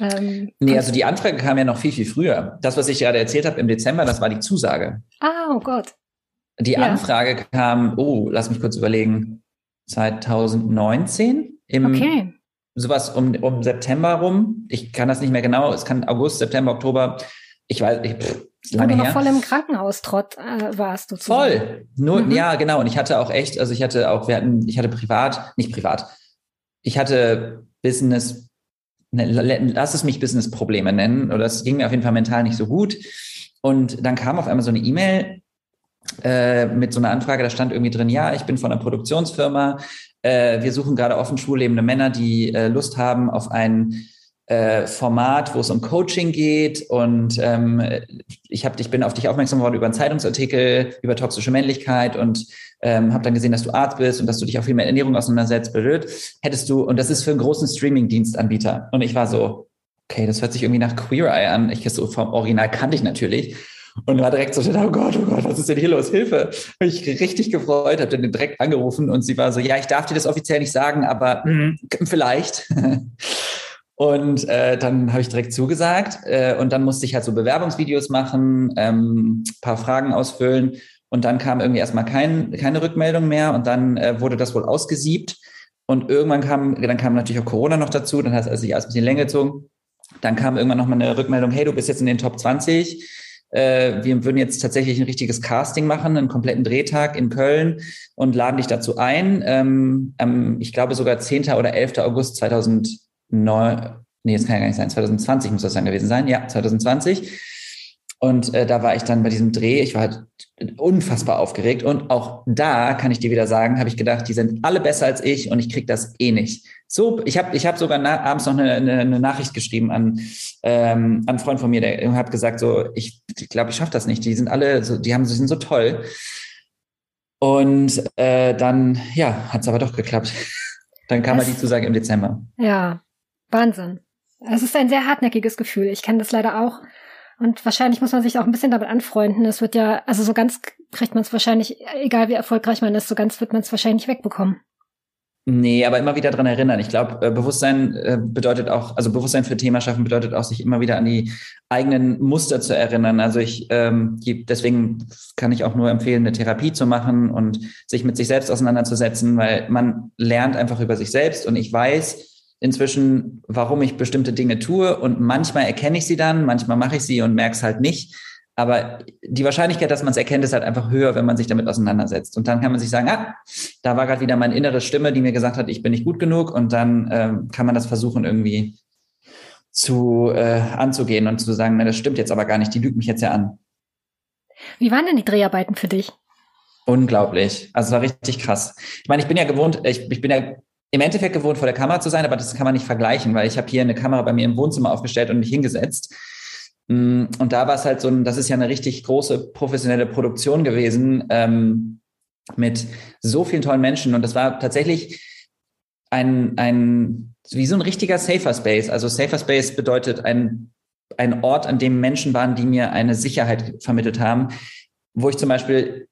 Ähm, nee, also die Anfrage kam ja noch viel, viel früher. Das, was ich gerade erzählt habe im Dezember, das war die Zusage. Ah, oh Gott. Die ja. Anfrage kam, oh, lass mich kurz überlegen, 2019 im okay sowas um, um September rum. Ich kann das nicht mehr genau. Es kann August, September, Oktober. Ich weiß, ich, pff, lange Wo du noch voll im Krankenhaustrott äh, warst du. Voll. Nur, mhm. ja, genau. Und ich hatte auch echt, also ich hatte auch, wir hatten, ich hatte privat, nicht privat. Ich hatte Business, ne, lass es mich Business-Probleme nennen. Oder es ging mir auf jeden Fall mental nicht so gut. Und dann kam auf einmal so eine E-Mail äh, mit so einer Anfrage, da stand irgendwie drin, ja, ich bin von einer Produktionsfirma, äh, wir suchen gerade offen schwullebende Männer, die äh, Lust haben auf ein äh, Format, wo es um Coaching geht. Und ähm, ich, hab, ich bin auf dich aufmerksam geworden über einen Zeitungsartikel über toxische Männlichkeit und ähm, habe dann gesehen, dass du Arzt bist und dass du dich auch viel mit Ernährung auseinandersetzt. Blöd. Hättest du, und das ist für einen großen Streaming-Dienstanbieter. Und ich war so, okay, das hört sich irgendwie nach Queer Eye an. Ich so vom Original kannte ich natürlich. Und war direkt so, oh Gott, oh Gott, was ist denn hier los? Hilfe. Habe ich richtig gefreut, habe dann direkt angerufen und sie war so, ja, ich darf dir das offiziell nicht sagen, aber mh, vielleicht. [LAUGHS] Und äh, dann habe ich direkt zugesagt äh, und dann musste ich halt so Bewerbungsvideos machen, ähm, paar Fragen ausfüllen und dann kam irgendwie erstmal kein, keine Rückmeldung mehr und dann äh, wurde das wohl ausgesiebt und irgendwann kam, dann kam natürlich auch Corona noch dazu, dann hat es also sich alles ein bisschen länger gezogen. Dann kam irgendwann nochmal eine Rückmeldung, hey, du bist jetzt in den Top 20 äh, wir würden jetzt tatsächlich ein richtiges Casting machen, einen kompletten Drehtag in Köln und laden dich dazu ein. Ähm, ähm, ich glaube sogar 10. oder 11. August 2009, nee, jetzt kann ja gar nicht sein, 2020 muss das dann gewesen sein, ja, 2020. Und äh, da war ich dann bei diesem Dreh, ich war halt unfassbar aufgeregt. Und auch da kann ich dir wieder sagen, habe ich gedacht, die sind alle besser als ich und ich krieg das eh nicht. So, ich habe ich hab sogar abends noch eine, eine, eine, Nachricht geschrieben an, ähm, an einen Freund von mir, der hat gesagt, so, ich glaube, ich schaffe das nicht. Die sind alle, so, die haben, die sind so toll. Und äh, dann, ja, hat es aber doch geklappt. [LAUGHS] dann kam mal die Zusage im Dezember. Ja, Wahnsinn. Es ist ein sehr hartnäckiges Gefühl. Ich kenne das leider auch. Und wahrscheinlich muss man sich auch ein bisschen damit anfreunden. Es wird ja, also so ganz kriegt man es wahrscheinlich, egal wie erfolgreich man ist, so ganz wird man es wahrscheinlich wegbekommen. Nee, aber immer wieder dran erinnern. Ich glaube, äh, Bewusstsein äh, bedeutet auch, also Bewusstsein für Thema schaffen bedeutet auch, sich immer wieder an die eigenen Muster zu erinnern. Also ich, ähm, deswegen kann ich auch nur empfehlen, eine Therapie zu machen und sich mit sich selbst auseinanderzusetzen, weil man lernt einfach über sich selbst. Und ich weiß, inzwischen, warum ich bestimmte Dinge tue und manchmal erkenne ich sie dann, manchmal mache ich sie und merke es halt nicht. Aber die Wahrscheinlichkeit, dass man es erkennt, ist halt einfach höher, wenn man sich damit auseinandersetzt. Und dann kann man sich sagen, ah, da war gerade wieder meine innere Stimme, die mir gesagt hat, ich bin nicht gut genug. Und dann ähm, kann man das versuchen irgendwie zu äh, anzugehen und zu sagen, na, das stimmt jetzt aber gar nicht, die lügt mich jetzt ja an. Wie waren denn die Dreharbeiten für dich? Unglaublich. Also war richtig krass. Ich meine, ich bin ja gewohnt, ich, ich bin ja im Endeffekt gewohnt, vor der Kamera zu sein, aber das kann man nicht vergleichen, weil ich habe hier eine Kamera bei mir im Wohnzimmer aufgestellt und mich hingesetzt. Mm, und da war es halt so ein, das ist ja eine richtig große professionelle Produktion gewesen ähm, mit so vielen tollen Menschen. Und das war tatsächlich ein, ein, wie so ein richtiger Safer Space. Also Safer Space bedeutet ein, ein Ort, an dem Menschen waren, die mir eine Sicherheit vermittelt haben, wo ich zum Beispiel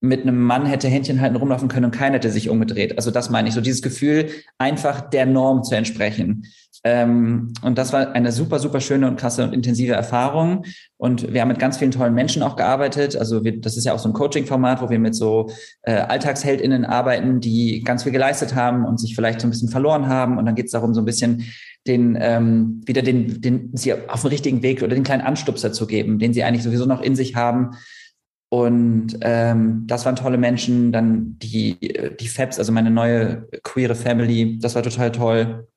mit einem Mann hätte Händchen halten rumlaufen können und keiner hätte sich umgedreht. Also das meine ich, so dieses Gefühl, einfach der Norm zu entsprechen. Ähm, und das war eine super, super schöne und krasse und intensive Erfahrung. Und wir haben mit ganz vielen tollen Menschen auch gearbeitet. Also wir, das ist ja auch so ein Coaching-Format, wo wir mit so äh, AlltagsheldInnen arbeiten, die ganz viel geleistet haben und sich vielleicht so ein bisschen verloren haben. Und dann geht es darum, so ein bisschen den ähm, wieder den, den sie auf den richtigen Weg oder den kleinen Anstupser zu geben, den sie eigentlich sowieso noch in sich haben und ähm, das waren tolle Menschen. Dann die, die Fabs, also meine neue queere Family, das war total toll.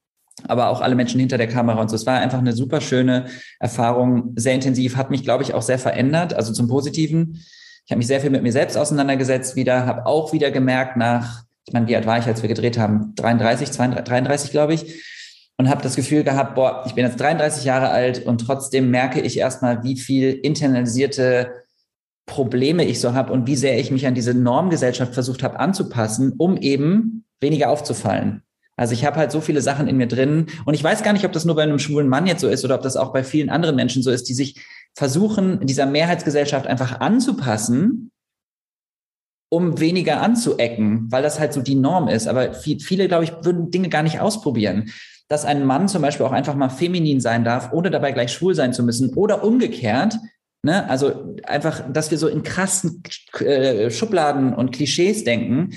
Aber auch alle Menschen hinter der Kamera und so. Es war einfach eine super schöne Erfahrung, sehr intensiv, hat mich, glaube ich, auch sehr verändert, also zum Positiven. Ich habe mich sehr viel mit mir selbst auseinandergesetzt wieder, habe auch wieder gemerkt nach, ich meine, wie alt war ich, als wir gedreht haben? 33, 32, 33, glaube ich. Und habe das Gefühl gehabt, boah, ich bin jetzt 33 Jahre alt und trotzdem merke ich erstmal, wie viel internalisierte Probleme ich so habe und wie sehr ich mich an diese Normgesellschaft versucht habe anzupassen, um eben weniger aufzufallen. Also ich habe halt so viele Sachen in mir drin und ich weiß gar nicht, ob das nur bei einem schwulen Mann jetzt so ist oder ob das auch bei vielen anderen Menschen so ist, die sich versuchen, dieser Mehrheitsgesellschaft einfach anzupassen, um weniger anzuecken, weil das halt so die Norm ist. Aber viele, glaube ich, würden Dinge gar nicht ausprobieren. Dass ein Mann zum Beispiel auch einfach mal feminin sein darf, ohne dabei gleich schwul sein zu müssen oder umgekehrt. Ne? Also einfach, dass wir so in krassen äh, Schubladen und Klischees denken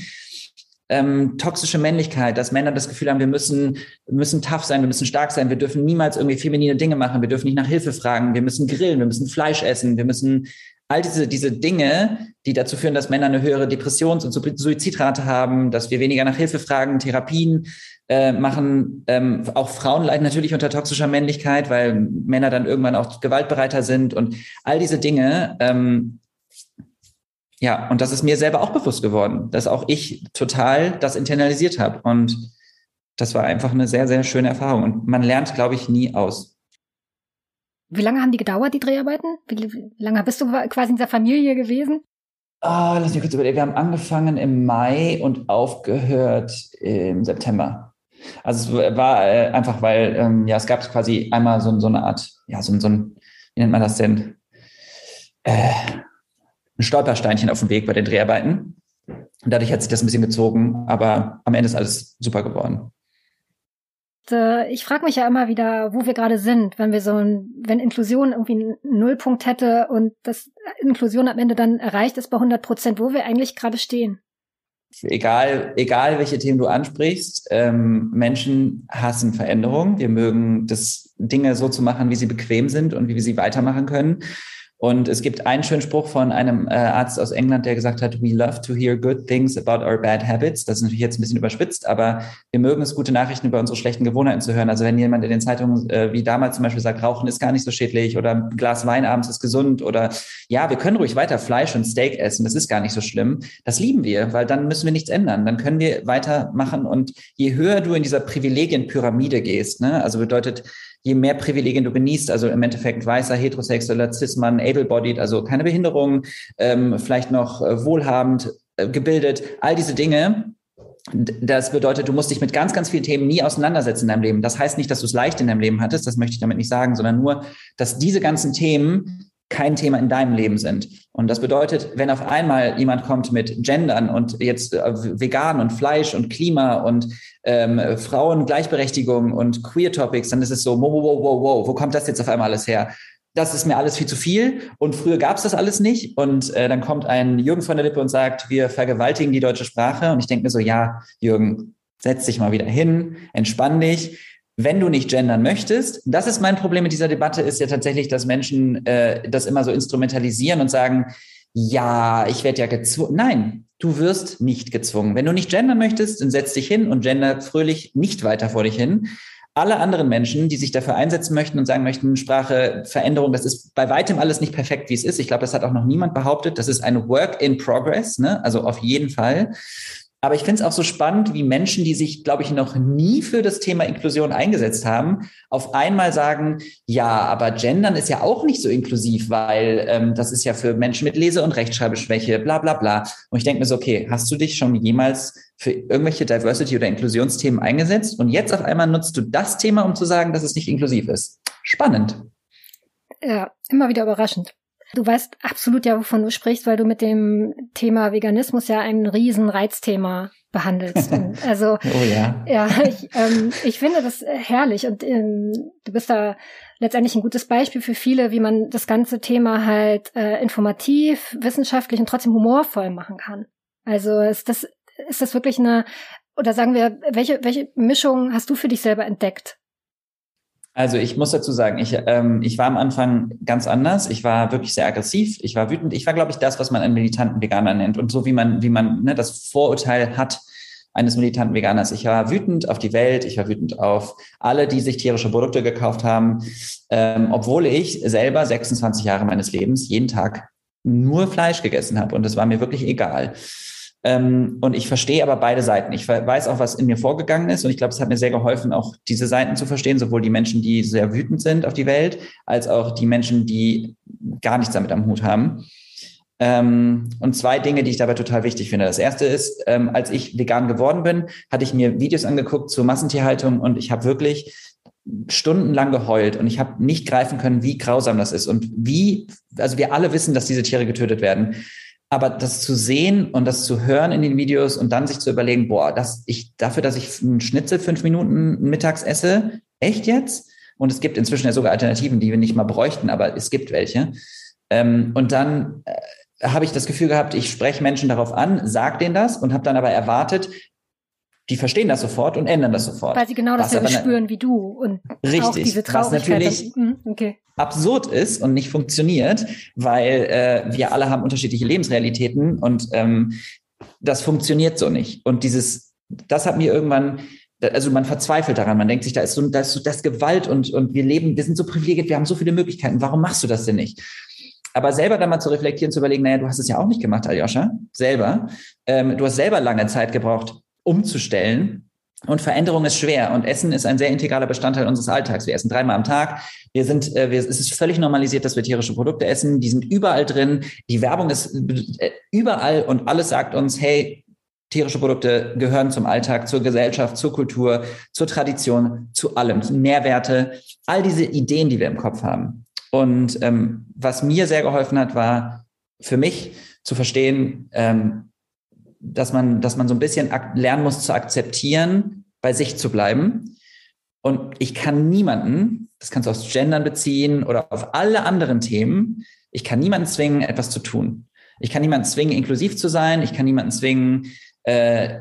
ähm, toxische Männlichkeit, dass Männer das Gefühl haben, wir müssen, müssen tough sein, wir müssen stark sein, wir dürfen niemals irgendwie feminine Dinge machen, wir dürfen nicht nach Hilfe fragen, wir müssen grillen, wir müssen Fleisch essen, wir müssen all diese, diese Dinge, die dazu führen, dass Männer eine höhere Depressions- und Suizidrate haben, dass wir weniger nach Hilfe fragen, Therapien äh, machen. Ähm, auch Frauen leiden natürlich unter toxischer Männlichkeit, weil Männer dann irgendwann auch gewaltbereiter sind und all diese Dinge ähm, ja, und das ist mir selber auch bewusst geworden, dass auch ich total das internalisiert habe. Und das war einfach eine sehr, sehr schöne Erfahrung. Und man lernt, glaube ich, nie aus. Wie lange haben die gedauert, die Dreharbeiten? Wie, lange bist du quasi in dieser Familie gewesen? Oh, lass mich kurz überlegen. Wir haben angefangen im Mai und aufgehört im September. Also es war äh, einfach, weil ähm, ja, es gab quasi einmal so, so eine Art, ja, so, so ein, wie nennt man das denn? Äh, ein Stolpersteinchen auf dem Weg bei den Dreharbeiten. Und dadurch hat sich das ein bisschen gezogen, aber am Ende ist alles super geworden. Ich frage mich ja immer wieder, wo wir gerade sind, wenn wir so ein, wenn Inklusion irgendwie einen Nullpunkt hätte und das Inklusion am Ende dann erreicht ist bei 100 Prozent, wo wir eigentlich gerade stehen. Egal, egal welche Themen du ansprichst, ähm, Menschen hassen Veränderung. Wir mögen das Dinge so zu machen, wie sie bequem sind und wie wir sie weitermachen können. Und es gibt einen schönen Spruch von einem äh, Arzt aus England, der gesagt hat, we love to hear good things about our bad habits. Das ist natürlich jetzt ein bisschen überspitzt, aber wir mögen es, gute Nachrichten über unsere schlechten Gewohnheiten zu hören. Also wenn jemand in den Zeitungen äh, wie damals zum Beispiel sagt, Rauchen ist gar nicht so schädlich oder ein Glas Wein abends ist gesund oder ja, wir können ruhig weiter Fleisch und Steak essen, das ist gar nicht so schlimm. Das lieben wir, weil dann müssen wir nichts ändern. Dann können wir weitermachen und je höher du in dieser Privilegienpyramide gehst, ne, also bedeutet, je mehr Privilegien du genießt, also im Endeffekt weißer, heterosexueller, cis-Mann, able-bodied, also keine Behinderung, ähm, vielleicht noch äh, wohlhabend, äh, gebildet, all diese Dinge, das bedeutet, du musst dich mit ganz, ganz vielen Themen nie auseinandersetzen in deinem Leben. Das heißt nicht, dass du es leicht in deinem Leben hattest, das möchte ich damit nicht sagen, sondern nur, dass diese ganzen Themen kein Thema in deinem Leben sind. Und das bedeutet, wenn auf einmal jemand kommt mit Gendern und jetzt äh, vegan und Fleisch und Klima und ähm, Frauengleichberechtigung und Queer Topics, dann ist es so, wow, wow, wow, wow, wo kommt das jetzt auf einmal alles her? Das ist mir alles viel zu viel und früher gab es das alles nicht. Und äh, dann kommt ein Jürgen von der Lippe und sagt, wir vergewaltigen die deutsche Sprache. Und ich denke mir so, ja, Jürgen, setz dich mal wieder hin, entspann dich wenn du nicht gendern möchtest, das ist mein Problem mit dieser Debatte, ist ja tatsächlich, dass Menschen äh, das immer so instrumentalisieren und sagen, ja, ich werde ja gezwungen. Nein, du wirst nicht gezwungen. Wenn du nicht gendern möchtest, dann setz dich hin und gender fröhlich nicht weiter vor dich hin. Alle anderen Menschen, die sich dafür einsetzen möchten und sagen möchten, Sprache, Veränderung, das ist bei weitem alles nicht perfekt, wie es ist. Ich glaube, das hat auch noch niemand behauptet. Das ist ein Work in Progress, ne? also auf jeden Fall. Aber ich finde es auch so spannend, wie Menschen, die sich, glaube ich, noch nie für das Thema Inklusion eingesetzt haben, auf einmal sagen, ja, aber Gendern ist ja auch nicht so inklusiv, weil ähm, das ist ja für Menschen mit Lese- und Rechtschreibeschwäche, bla bla bla. Und ich denke mir so, okay, hast du dich schon jemals für irgendwelche Diversity- oder Inklusionsthemen eingesetzt? Und jetzt auf einmal nutzt du das Thema, um zu sagen, dass es nicht inklusiv ist. Spannend. Ja, immer wieder überraschend. Du weißt absolut ja, wovon du sprichst, weil du mit dem Thema Veganismus ja ein riesen Reizthema behandelst. [LAUGHS] also oh ja, ja ich, ähm, ich finde das herrlich und ähm, du bist da letztendlich ein gutes Beispiel für viele, wie man das ganze Thema halt äh, informativ, wissenschaftlich und trotzdem humorvoll machen kann. Also ist das ist das wirklich eine oder sagen wir, welche welche Mischung hast du für dich selber entdeckt? Also ich muss dazu sagen, ich, ähm, ich war am Anfang ganz anders. Ich war wirklich sehr aggressiv. Ich war wütend. Ich war, glaube ich, das, was man einen militanten Veganer nennt. Und so wie man, wie man ne, das Vorurteil hat, eines militanten Veganers. Ich war wütend auf die Welt, ich war wütend auf alle, die sich tierische Produkte gekauft haben, ähm, obwohl ich selber 26 Jahre meines Lebens jeden Tag nur Fleisch gegessen habe und es war mir wirklich egal. Ähm, und ich verstehe aber beide Seiten. Ich weiß auch, was in mir vorgegangen ist. Und ich glaube, es hat mir sehr geholfen, auch diese Seiten zu verstehen, sowohl die Menschen, die sehr wütend sind auf die Welt, als auch die Menschen, die gar nichts damit am Hut haben. Ähm, und zwei Dinge, die ich dabei total wichtig finde. Das erste ist, ähm, als ich vegan geworden bin, hatte ich mir Videos angeguckt zur Massentierhaltung und ich habe wirklich stundenlang geheult und ich habe nicht greifen können, wie grausam das ist und wie, also wir alle wissen, dass diese Tiere getötet werden. Aber das zu sehen und das zu hören in den Videos und dann sich zu überlegen, boah, dass ich dafür, dass ich einen Schnitzel fünf Minuten mittags esse, echt jetzt? Und es gibt inzwischen ja sogar Alternativen, die wir nicht mal bräuchten, aber es gibt welche. Ähm, und dann äh, habe ich das Gefühl gehabt, ich spreche Menschen darauf an, sag denen das und habe dann aber erwartet, die verstehen das sofort und ändern das sofort. Weil sie genau dasselbe spüren wie du und richtig, auch diese Traurigkeit. Was natürlich dann, hm, okay. absurd ist und nicht funktioniert, weil äh, wir alle haben unterschiedliche Lebensrealitäten und ähm, das funktioniert so nicht. Und dieses, das hat mir irgendwann also man verzweifelt daran, man denkt sich, da ist so, da ist so das Gewalt und, und wir leben, wir sind so privilegiert, wir haben so viele Möglichkeiten, warum machst du das denn nicht? Aber selber dann mal zu reflektieren, zu überlegen, naja, du hast es ja auch nicht gemacht, Aljoscha, selber. Ähm, du hast selber lange Zeit gebraucht, umzustellen. Und Veränderung ist schwer und Essen ist ein sehr integraler Bestandteil unseres Alltags. Wir essen dreimal am Tag. Wir sind, äh, wir, es ist völlig normalisiert, dass wir tierische Produkte essen. Die sind überall drin. Die Werbung ist äh, überall und alles sagt uns, hey, tierische Produkte gehören zum Alltag, zur Gesellschaft, zur Kultur, zur Tradition, zu allem, Mehrwerte, all diese Ideen, die wir im Kopf haben. Und ähm, was mir sehr geholfen hat, war für mich zu verstehen, ähm, dass man, dass man so ein bisschen lernen muss zu akzeptieren, bei sich zu bleiben. Und ich kann niemanden, das kannst du aufs Gendern beziehen oder auf alle anderen Themen, ich kann niemanden zwingen, etwas zu tun. Ich kann niemanden zwingen, inklusiv zu sein. Ich kann niemanden zwingen, äh,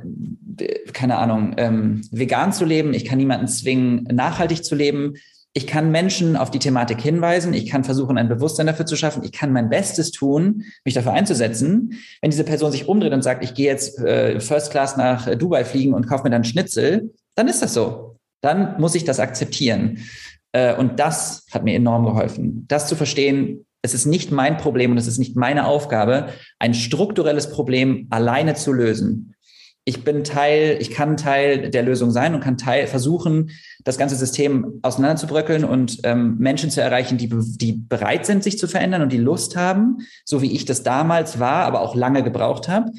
keine Ahnung, ähm, vegan zu leben. Ich kann niemanden zwingen, nachhaltig zu leben. Ich kann Menschen auf die Thematik hinweisen. Ich kann versuchen, ein Bewusstsein dafür zu schaffen. Ich kann mein Bestes tun, mich dafür einzusetzen. Wenn diese Person sich umdreht und sagt, ich gehe jetzt äh, First Class nach äh, Dubai fliegen und kaufe mir dann Schnitzel, dann ist das so. Dann muss ich das akzeptieren. Äh, und das hat mir enorm geholfen. Das zu verstehen, es ist nicht mein Problem und es ist nicht meine Aufgabe, ein strukturelles Problem alleine zu lösen ich bin Teil, ich kann Teil der Lösung sein und kann Teil versuchen, das ganze System auseinanderzubröckeln und ähm, Menschen zu erreichen, die, die bereit sind, sich zu verändern und die Lust haben, so wie ich das damals war, aber auch lange gebraucht habe.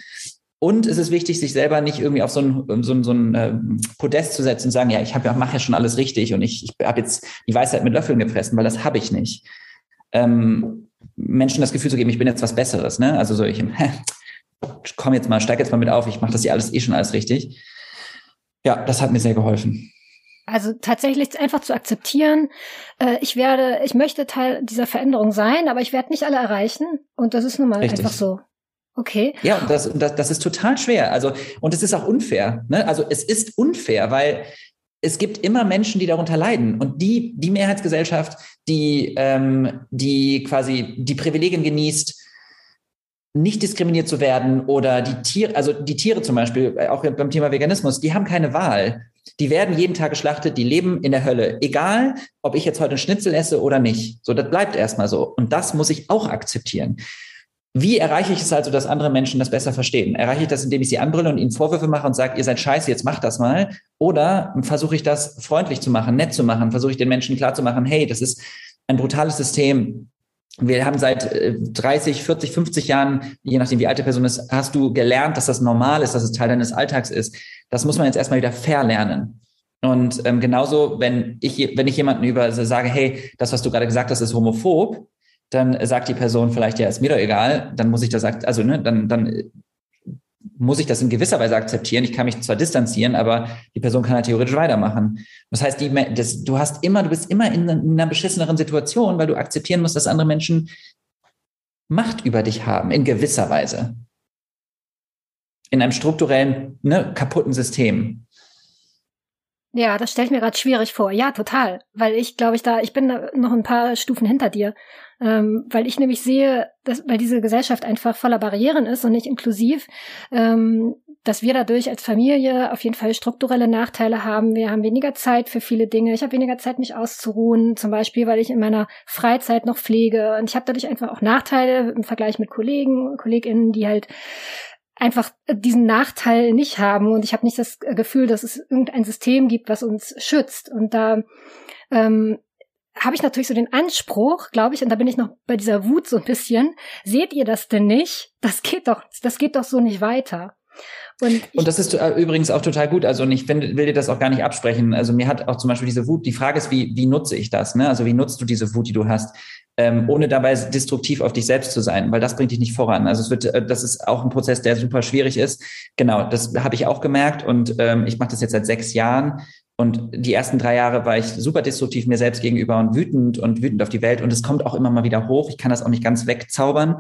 Und es ist wichtig, sich selber nicht irgendwie auf so ein, so ein, so ein äh, Podest zu setzen und sagen, ja, ich habe mache ja schon alles richtig und ich, ich habe jetzt die Weisheit mit Löffeln gefressen, weil das habe ich nicht. Ähm, Menschen das Gefühl zu geben, ich bin jetzt was Besseres, ne? Also so ich, [LAUGHS] komm jetzt mal, steig jetzt mal mit auf, ich mache das hier alles eh schon alles richtig. Ja, das hat mir sehr geholfen. Also tatsächlich einfach zu akzeptieren, äh, ich werde, ich möchte Teil dieser Veränderung sein, aber ich werde nicht alle erreichen. Und das ist nun mal Richtig. einfach so. Okay. Ja, das, das, das ist total schwer. Also, und es ist auch unfair. Ne? Also es ist unfair, weil es gibt immer Menschen, die darunter leiden. Und die, die Mehrheitsgesellschaft, die, ähm, die quasi die Privilegien genießt, nicht diskriminiert zu werden oder die Tiere, also die Tiere zum Beispiel, äh, auch beim Thema Veganismus, die haben keine Wahl. Die werden jeden Tag geschlachtet, die leben in der Hölle. Egal, ob ich jetzt heute einen Schnitzel esse oder nicht. So, das bleibt erstmal so. Und das muss ich auch akzeptieren. Wie erreiche ich es also, dass andere Menschen das besser verstehen? Erreiche ich das, indem ich sie anbrülle und ihnen Vorwürfe mache und sage, ihr seid scheiße, jetzt macht das mal? Oder versuche ich das freundlich zu machen, nett zu machen? Versuche ich den Menschen klarzumachen, hey, das ist ein brutales System wir haben seit 30, 40, 50 Jahren, je nachdem wie alte Person ist, hast du gelernt, dass das normal ist, dass es Teil deines Alltags ist. Das muss man jetzt erstmal wieder verlernen. Und ähm, genauso, wenn ich, wenn ich jemanden über sage, hey, das, was du gerade gesagt hast, ist homophob, dann sagt die Person vielleicht, ja, ist mir doch egal, dann muss ich das, also, ne, dann, dann muss ich das in gewisser Weise akzeptieren. Ich kann mich zwar distanzieren, aber die Person kann halt theoretisch weitermachen. Das heißt, die, das, du hast immer, du bist immer in, in einer beschisseneren Situation, weil du akzeptieren musst, dass andere Menschen Macht über dich haben, in gewisser Weise. In einem strukturellen, ne, kaputten System. Ja, das stelle ich mir gerade schwierig vor. Ja, total. Weil ich glaube ich da, ich bin da noch ein paar Stufen hinter dir. Ähm, weil ich nämlich sehe, dass, weil diese Gesellschaft einfach voller Barrieren ist und nicht inklusiv, ähm, dass wir dadurch als Familie auf jeden Fall strukturelle Nachteile haben. Wir haben weniger Zeit für viele Dinge. Ich habe weniger Zeit, mich auszuruhen, zum Beispiel, weil ich in meiner Freizeit noch pflege. Und ich habe dadurch einfach auch Nachteile im Vergleich mit Kollegen, KollegInnen, die halt einfach diesen Nachteil nicht haben. Und ich habe nicht das Gefühl, dass es irgendein System gibt, was uns schützt. Und da ähm, habe ich natürlich so den Anspruch, glaube ich, und da bin ich noch bei dieser Wut so ein bisschen, seht ihr das denn nicht? Das geht doch, das geht doch so nicht weiter. Und, und, das ist äh, übrigens auch total gut. Also ich will, dir das auch gar nicht absprechen. Also mir hat auch zum Beispiel diese Wut, die Frage ist, wie, wie nutze ich das? Ne? Also wie nutzt du diese Wut, die du hast, ähm, ohne dabei destruktiv auf dich selbst zu sein, weil das bringt dich nicht voran. Also es wird, äh, das ist auch ein Prozess, der super schwierig ist. Genau, das habe ich auch gemerkt und ähm, ich mache das jetzt seit sechs Jahren. Und die ersten drei Jahre war ich super destruktiv mir selbst gegenüber und wütend und wütend auf die Welt. Und es kommt auch immer mal wieder hoch. Ich kann das auch nicht ganz wegzaubern.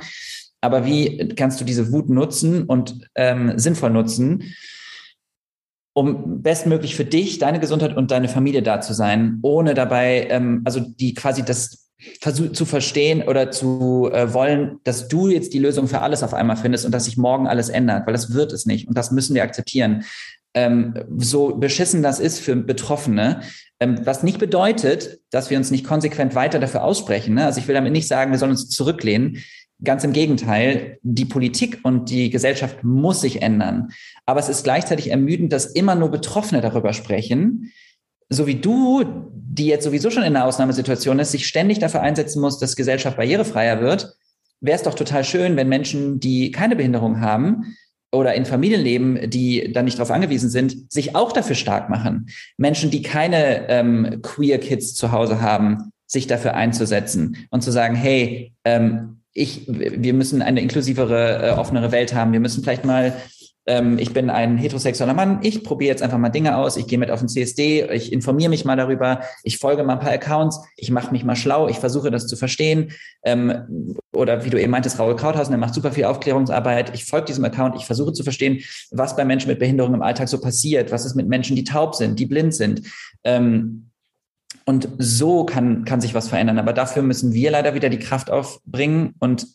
Aber wie kannst du diese Wut nutzen und ähm, sinnvoll nutzen, um bestmöglich für dich, deine Gesundheit und deine Familie da zu sein, ohne dabei, ähm, also die quasi das versuch, zu verstehen oder zu äh, wollen, dass du jetzt die Lösung für alles auf einmal findest und dass sich morgen alles ändert, weil das wird es nicht und das müssen wir akzeptieren. Ähm, so beschissen das ist für Betroffene, ähm, was nicht bedeutet, dass wir uns nicht konsequent weiter dafür aussprechen. Ne? Also ich will damit nicht sagen, wir sollen uns zurücklehnen. Ganz im Gegenteil, die Politik und die Gesellschaft muss sich ändern. Aber es ist gleichzeitig ermüdend, dass immer nur Betroffene darüber sprechen, so wie du, die jetzt sowieso schon in einer Ausnahmesituation ist, sich ständig dafür einsetzen muss, dass Gesellschaft barrierefreier wird, wäre es doch total schön, wenn Menschen, die keine Behinderung haben oder in Familien leben, die da nicht darauf angewiesen sind, sich auch dafür stark machen. Menschen, die keine ähm, queer Kids zu Hause haben, sich dafür einzusetzen und zu sagen, hey, ähm, ich, wir müssen eine inklusivere, äh, offenere Welt haben. Wir müssen vielleicht mal, ähm, ich bin ein heterosexueller Mann, ich probiere jetzt einfach mal Dinge aus, ich gehe mit auf den CSD, ich informiere mich mal darüber, ich folge mal ein paar Accounts, ich mache mich mal schlau, ich versuche das zu verstehen. Ähm, oder wie du eben meintest, Raul Krauthausen, der macht super viel Aufklärungsarbeit. Ich folge diesem Account, ich versuche zu verstehen, was bei Menschen mit Behinderung im Alltag so passiert, was ist mit Menschen, die taub sind, die blind sind. Ähm, und so kann, kann sich was verändern. Aber dafür müssen wir leider wieder die Kraft aufbringen. Und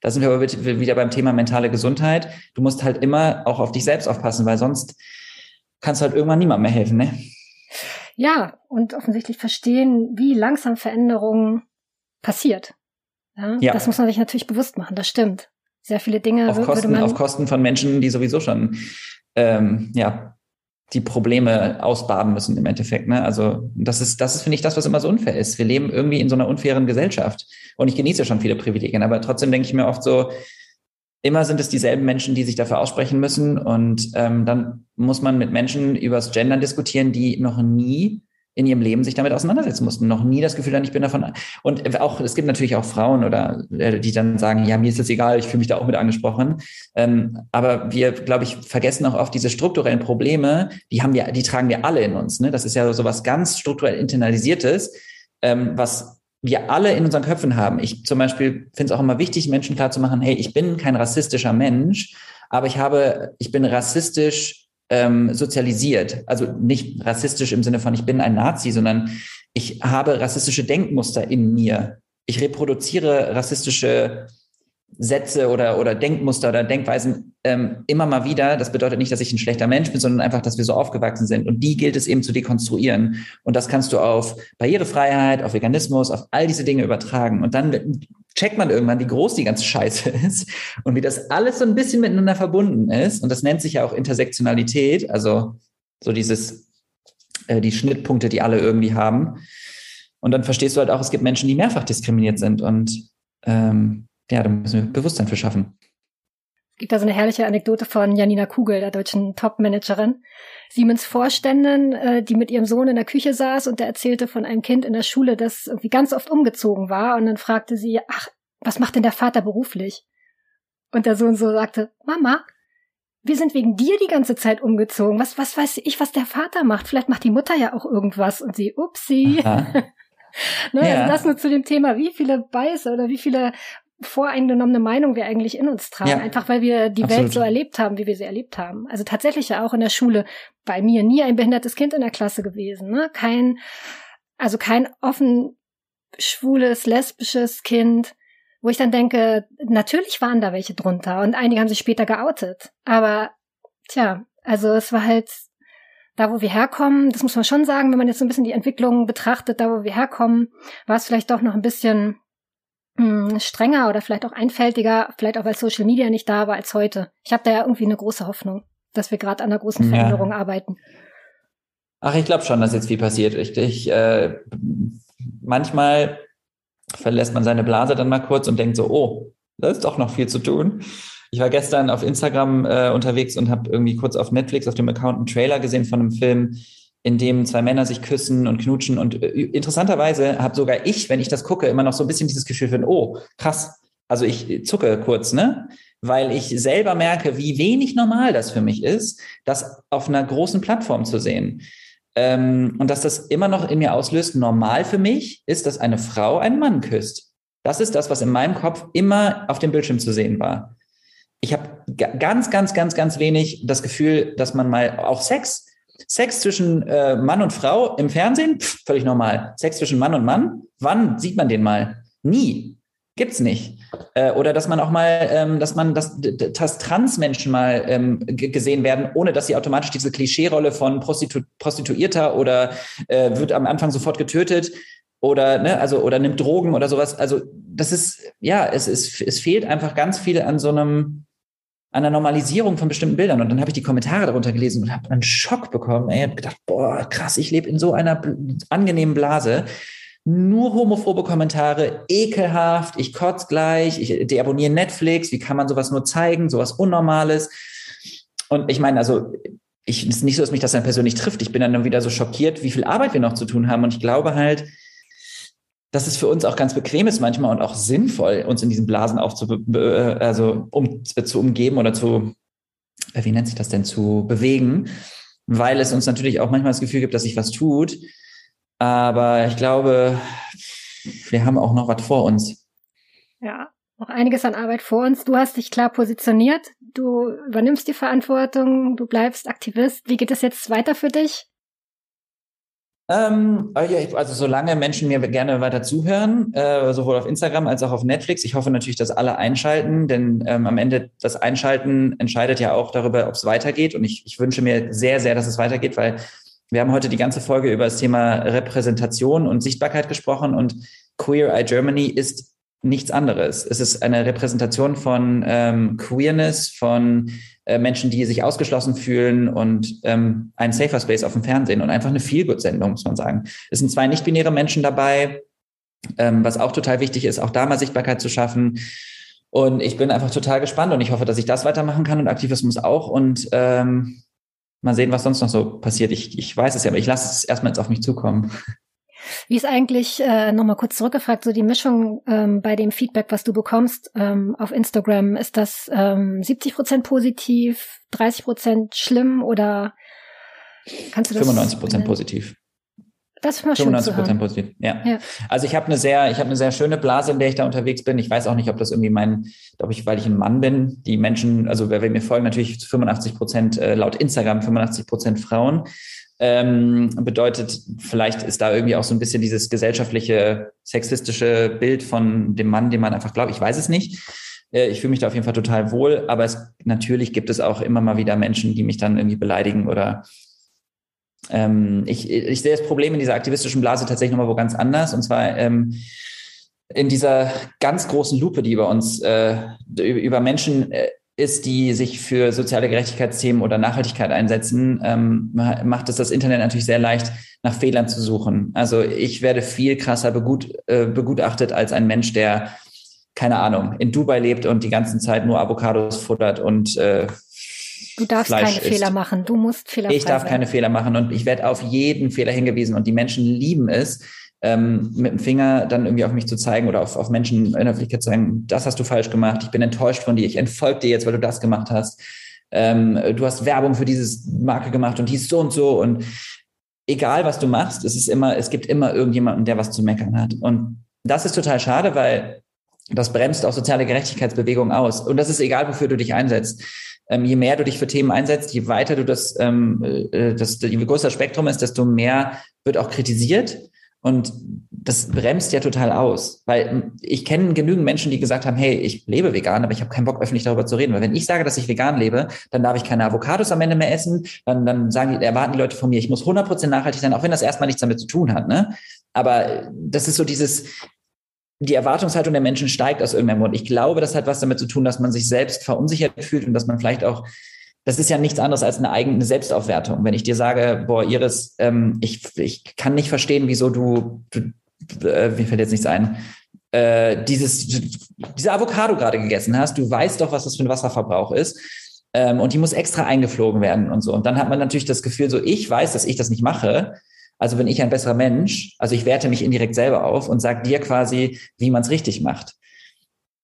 da sind wir aber wieder beim Thema mentale Gesundheit. Du musst halt immer auch auf dich selbst aufpassen, weil sonst kannst du halt irgendwann niemand mehr helfen, ne? Ja, und offensichtlich verstehen, wie langsam Veränderung passiert. Ja, ja. Das muss man sich natürlich bewusst machen, das stimmt. Sehr viele Dinge auf Kosten, auf Kosten von Menschen, die sowieso schon ähm, ja, die Probleme ausbaden müssen im Endeffekt. Ne? Also das ist, das ist, finde ich, das, was immer so unfair ist. Wir leben irgendwie in so einer unfairen Gesellschaft. Und ich genieße schon viele Privilegien, aber trotzdem denke ich mir oft so, immer sind es dieselben Menschen, die sich dafür aussprechen müssen. Und ähm, dann muss man mit Menschen übers Gendern diskutieren, die noch nie in ihrem Leben sich damit auseinandersetzen mussten. Noch nie das Gefühl haben, ich bin davon. Und auch, es gibt natürlich auch Frauen oder äh, die dann sagen, ja, mir ist das egal, ich fühle mich da auch mit angesprochen. Ähm, aber wir, glaube ich, vergessen auch oft diese strukturellen Probleme, die haben wir, die tragen wir alle in uns. Ne? Das ist ja so was ganz strukturell internalisiertes, ähm, was wir alle in unseren Köpfen haben. Ich zum Beispiel finde es auch immer wichtig, Menschen klarzumachen, hey, ich bin kein rassistischer Mensch, aber ich habe, ich bin rassistisch ähm, sozialisiert. Also nicht rassistisch im Sinne von, ich bin ein Nazi, sondern ich habe rassistische Denkmuster in mir. Ich reproduziere rassistische Sätze oder, oder Denkmuster oder Denkweisen ähm, immer mal wieder. Das bedeutet nicht, dass ich ein schlechter Mensch bin, sondern einfach, dass wir so aufgewachsen sind. Und die gilt es eben zu dekonstruieren. Und das kannst du auf Barrierefreiheit, auf Veganismus, auf all diese Dinge übertragen. Und dann checkt man irgendwann, wie groß die ganze Scheiße [LAUGHS] ist und wie das alles so ein bisschen miteinander verbunden ist. Und das nennt sich ja auch Intersektionalität, also so dieses, äh, die Schnittpunkte, die alle irgendwie haben. Und dann verstehst du halt auch, es gibt Menschen, die mehrfach diskriminiert sind. Und ähm, ja, da müssen wir Bewusstsein für schaffen. Es gibt da so eine herrliche Anekdote von Janina Kugel, der deutschen Top-Managerin. Siemens Vorständin, äh, die mit ihrem Sohn in der Küche saß und der erzählte von einem Kind in der Schule, das irgendwie ganz oft umgezogen war. Und dann fragte sie, ach, was macht denn der Vater beruflich? Und der Sohn so sagte, Mama, wir sind wegen dir die ganze Zeit umgezogen. Was, was weiß ich, was der Vater macht? Vielleicht macht die Mutter ja auch irgendwas. Und sie, upsie. [LAUGHS] ne, ja. Also das nur zu dem Thema, wie viele Beiße oder wie viele voreingenommene Meinung wir eigentlich in uns tragen, ja, einfach weil wir die absolut. Welt so erlebt haben, wie wir sie erlebt haben. Also tatsächlich ja auch in der Schule bei mir nie ein behindertes Kind in der Klasse gewesen, ne? Kein, also kein offen schwules, lesbisches Kind, wo ich dann denke, natürlich waren da welche drunter und einige haben sich später geoutet, aber Tja, also es war halt da, wo wir herkommen, das muss man schon sagen, wenn man jetzt so ein bisschen die Entwicklung betrachtet, da, wo wir herkommen, war es vielleicht doch noch ein bisschen mh, hm, strenger oder vielleicht auch einfältiger, vielleicht auch weil Social Media nicht da war als heute. Ich habe da ja irgendwie eine große Hoffnung, dass wir gerade an einer großen Veränderung ja. arbeiten. Ach, ich glaube schon, dass jetzt viel passiert. Ich, ich äh, manchmal verlässt man seine Blase dann mal kurz und denkt so, oh, da ist doch noch viel zu tun. Ich war gestern auf Instagram äh, unterwegs und habe irgendwie kurz auf Netflix auf dem Account einen Trailer gesehen von einem Film, in dem zwei Männer sich küssen und knutschen. Und äh, interessanterweise habe sogar ich, wenn ich das gucke, immer noch so ein bisschen dieses Gefühl von, oh, krass. Also ich zucke kurz, ne? Weil ich selber merke, wie wenig normal das für mich ist, das auf einer großen Plattform zu sehen. Ähm, und dass das immer noch in mir auslöst, normal für mich ist, dass eine Frau einen Mann küsst. Das ist das, was in meinem Kopf immer auf dem Bildschirm zu sehen war ich habe ganz, ganz, ganz, ganz wenig das Gefühl, dass man mal auch Sex, Sex zwischen äh, Mann und Frau im Fernsehen, pff, völlig normal. Sex zwischen Mann und Mann, wann sieht man den mal? Nie. Gibt's nicht. Äh, oder dass man auch mal, ähm, dass man, dass, dass Transmenschen mal ähm, gesehen werden, ohne dass sie automatisch diese Klischeerolle von Prostitu Prostituierter oder äh, wird am Anfang sofort getötet oder ne, also oder nimmt Drogen oder sowas. Also das ist ja, es ist es fehlt einfach ganz viel an so einem an der Normalisierung von bestimmten Bildern. Und dann habe ich die Kommentare darunter gelesen und habe einen Schock bekommen. Ich habe gedacht, boah, krass, ich lebe in so einer angenehmen Blase. Nur homophobe Kommentare, ekelhaft, ich kotz gleich, ich deabonniere Netflix, wie kann man sowas nur zeigen, sowas Unnormales. Und ich meine, also ich, es ist nicht so, dass mich das dann persönlich trifft. Ich bin dann wieder so schockiert, wie viel Arbeit wir noch zu tun haben. Und ich glaube halt, dass es für uns auch ganz bequem ist manchmal und auch sinnvoll, uns in diesen Blasen auch zu, also um, zu umgeben oder zu, äh, wie nennt sich das denn, zu bewegen, weil es uns natürlich auch manchmal das Gefühl gibt, dass sich was tut. Aber ich glaube, wir haben auch noch was vor uns. Ja, noch einiges an Arbeit vor uns. Du hast dich klar positioniert. Du übernimmst die Verantwortung. Du bleibst Aktivist. Wie geht es jetzt weiter für dich? Ähm, also solange Menschen mir gerne weiter zuhören, äh, sowohl auf Instagram als auch auf Netflix. Ich hoffe natürlich, dass alle einschalten, denn ähm, am Ende das Einschalten entscheidet ja auch darüber, ob es weitergeht. Und ich, ich wünsche mir sehr, sehr, dass es weitergeht, weil wir haben heute die ganze Folge über das Thema Repräsentation und Sichtbarkeit gesprochen und Queer Eye Germany ist nichts anderes. Es ist eine Repräsentation von ähm, Queerness, von äh, Menschen, die sich ausgeschlossen fühlen und ähm, ein Safer Space auf dem Fernsehen und einfach eine Feelgood-Sendung, muss man sagen. Es sind zwei nicht-binäre Menschen dabei, ähm, was auch total wichtig ist, auch da mal Sichtbarkeit zu schaffen. Und ich bin einfach total gespannt und ich hoffe, dass ich das weitermachen kann und Aktivismus auch. Und ähm, mal sehen, was sonst noch so passiert. Ich, ich weiß es ja, aber ich lasse es erstmal jetzt auf mich zukommen. Wie ist eigentlich, äh, nochmal kurz zurückgefragt, so die Mischung ähm, bei dem Feedback, was du bekommst ähm, auf Instagram, ist das ähm, 70 Prozent positiv, 30 Prozent schlimm oder kannst du das? 95 Prozent positiv. Das ist mal 95 Prozent positiv, ja. ja. Also ich habe eine sehr, ich habe eine sehr schöne Blase, in der ich da unterwegs bin. Ich weiß auch nicht, ob das irgendwie mein, glaube ich, weil ich ein Mann bin. Die Menschen, also wer, wer mir folgen, natürlich zu 85 Prozent äh, laut Instagram 85 Prozent Frauen. Ähm, bedeutet, vielleicht ist da irgendwie auch so ein bisschen dieses gesellschaftliche, sexistische Bild von dem Mann, den man einfach glaubt. Ich weiß es nicht. Äh, ich fühle mich da auf jeden Fall total wohl, aber es, natürlich gibt es auch immer mal wieder Menschen, die mich dann irgendwie beleidigen oder ähm, ich, ich sehe das Problem in dieser aktivistischen Blase tatsächlich nochmal wo ganz anders. Und zwar ähm, in dieser ganz großen Lupe, die über uns, äh, über Menschen äh, ist, die sich für soziale Gerechtigkeitsthemen oder Nachhaltigkeit einsetzen, ähm, macht es das Internet natürlich sehr leicht, nach Fehlern zu suchen. Also ich werde viel krasser begut, äh, begutachtet als ein Mensch, der, keine Ahnung, in Dubai lebt und die ganze Zeit nur Avocados futtert und äh, Du darfst Fleisch keine isst. Fehler machen. Du musst Fehler Ich darf sein. keine Fehler machen und ich werde auf jeden Fehler hingewiesen und die Menschen lieben es, ähm, mit dem Finger dann irgendwie auf mich zu zeigen oder auf, auf Menschen in der Öffentlichkeit zu sagen, das hast du falsch gemacht, ich bin enttäuscht von dir, ich entfolge dir jetzt, weil du das gemacht hast. Ähm, du hast Werbung für dieses Marke gemacht und dies so und so und egal was du machst, es ist immer, es gibt immer irgendjemanden, der was zu meckern hat. Und das ist total schade, weil das bremst auch soziale Gerechtigkeitsbewegungen aus. Und das ist egal, wofür du dich einsetzt. Ähm, je mehr du dich für Themen einsetzt, je weiter du das, ähm, äh, das, je größer das Spektrum ist, desto mehr wird auch kritisiert. Und das bremst ja total aus, weil ich kenne genügend Menschen, die gesagt haben, hey, ich lebe vegan, aber ich habe keinen Bock, öffentlich darüber zu reden. Weil wenn ich sage, dass ich vegan lebe, dann darf ich keine Avocados am Ende mehr essen, dann, dann sagen erwarten die Leute von mir, ich muss 100% nachhaltig sein, auch wenn das erstmal nichts damit zu tun hat. Ne? Aber das ist so dieses, die Erwartungshaltung der Menschen steigt aus irgendeinem Grund. Ich glaube, das hat was damit zu tun, dass man sich selbst verunsichert fühlt und dass man vielleicht auch das ist ja nichts anderes als eine eigene Selbstaufwertung. Wenn ich dir sage, boah, Iris, ähm, ich, ich kann nicht verstehen, wieso du, du äh, mir fällt jetzt nichts ein, äh, dieses, diese Avocado gerade gegessen hast, du weißt doch, was das für ein Wasserverbrauch ist. Ähm, und die muss extra eingeflogen werden und so. Und dann hat man natürlich das Gefühl, so ich weiß, dass ich das nicht mache. Also bin ich ein besserer Mensch. Also ich werte mich indirekt selber auf und sage dir quasi, wie man es richtig macht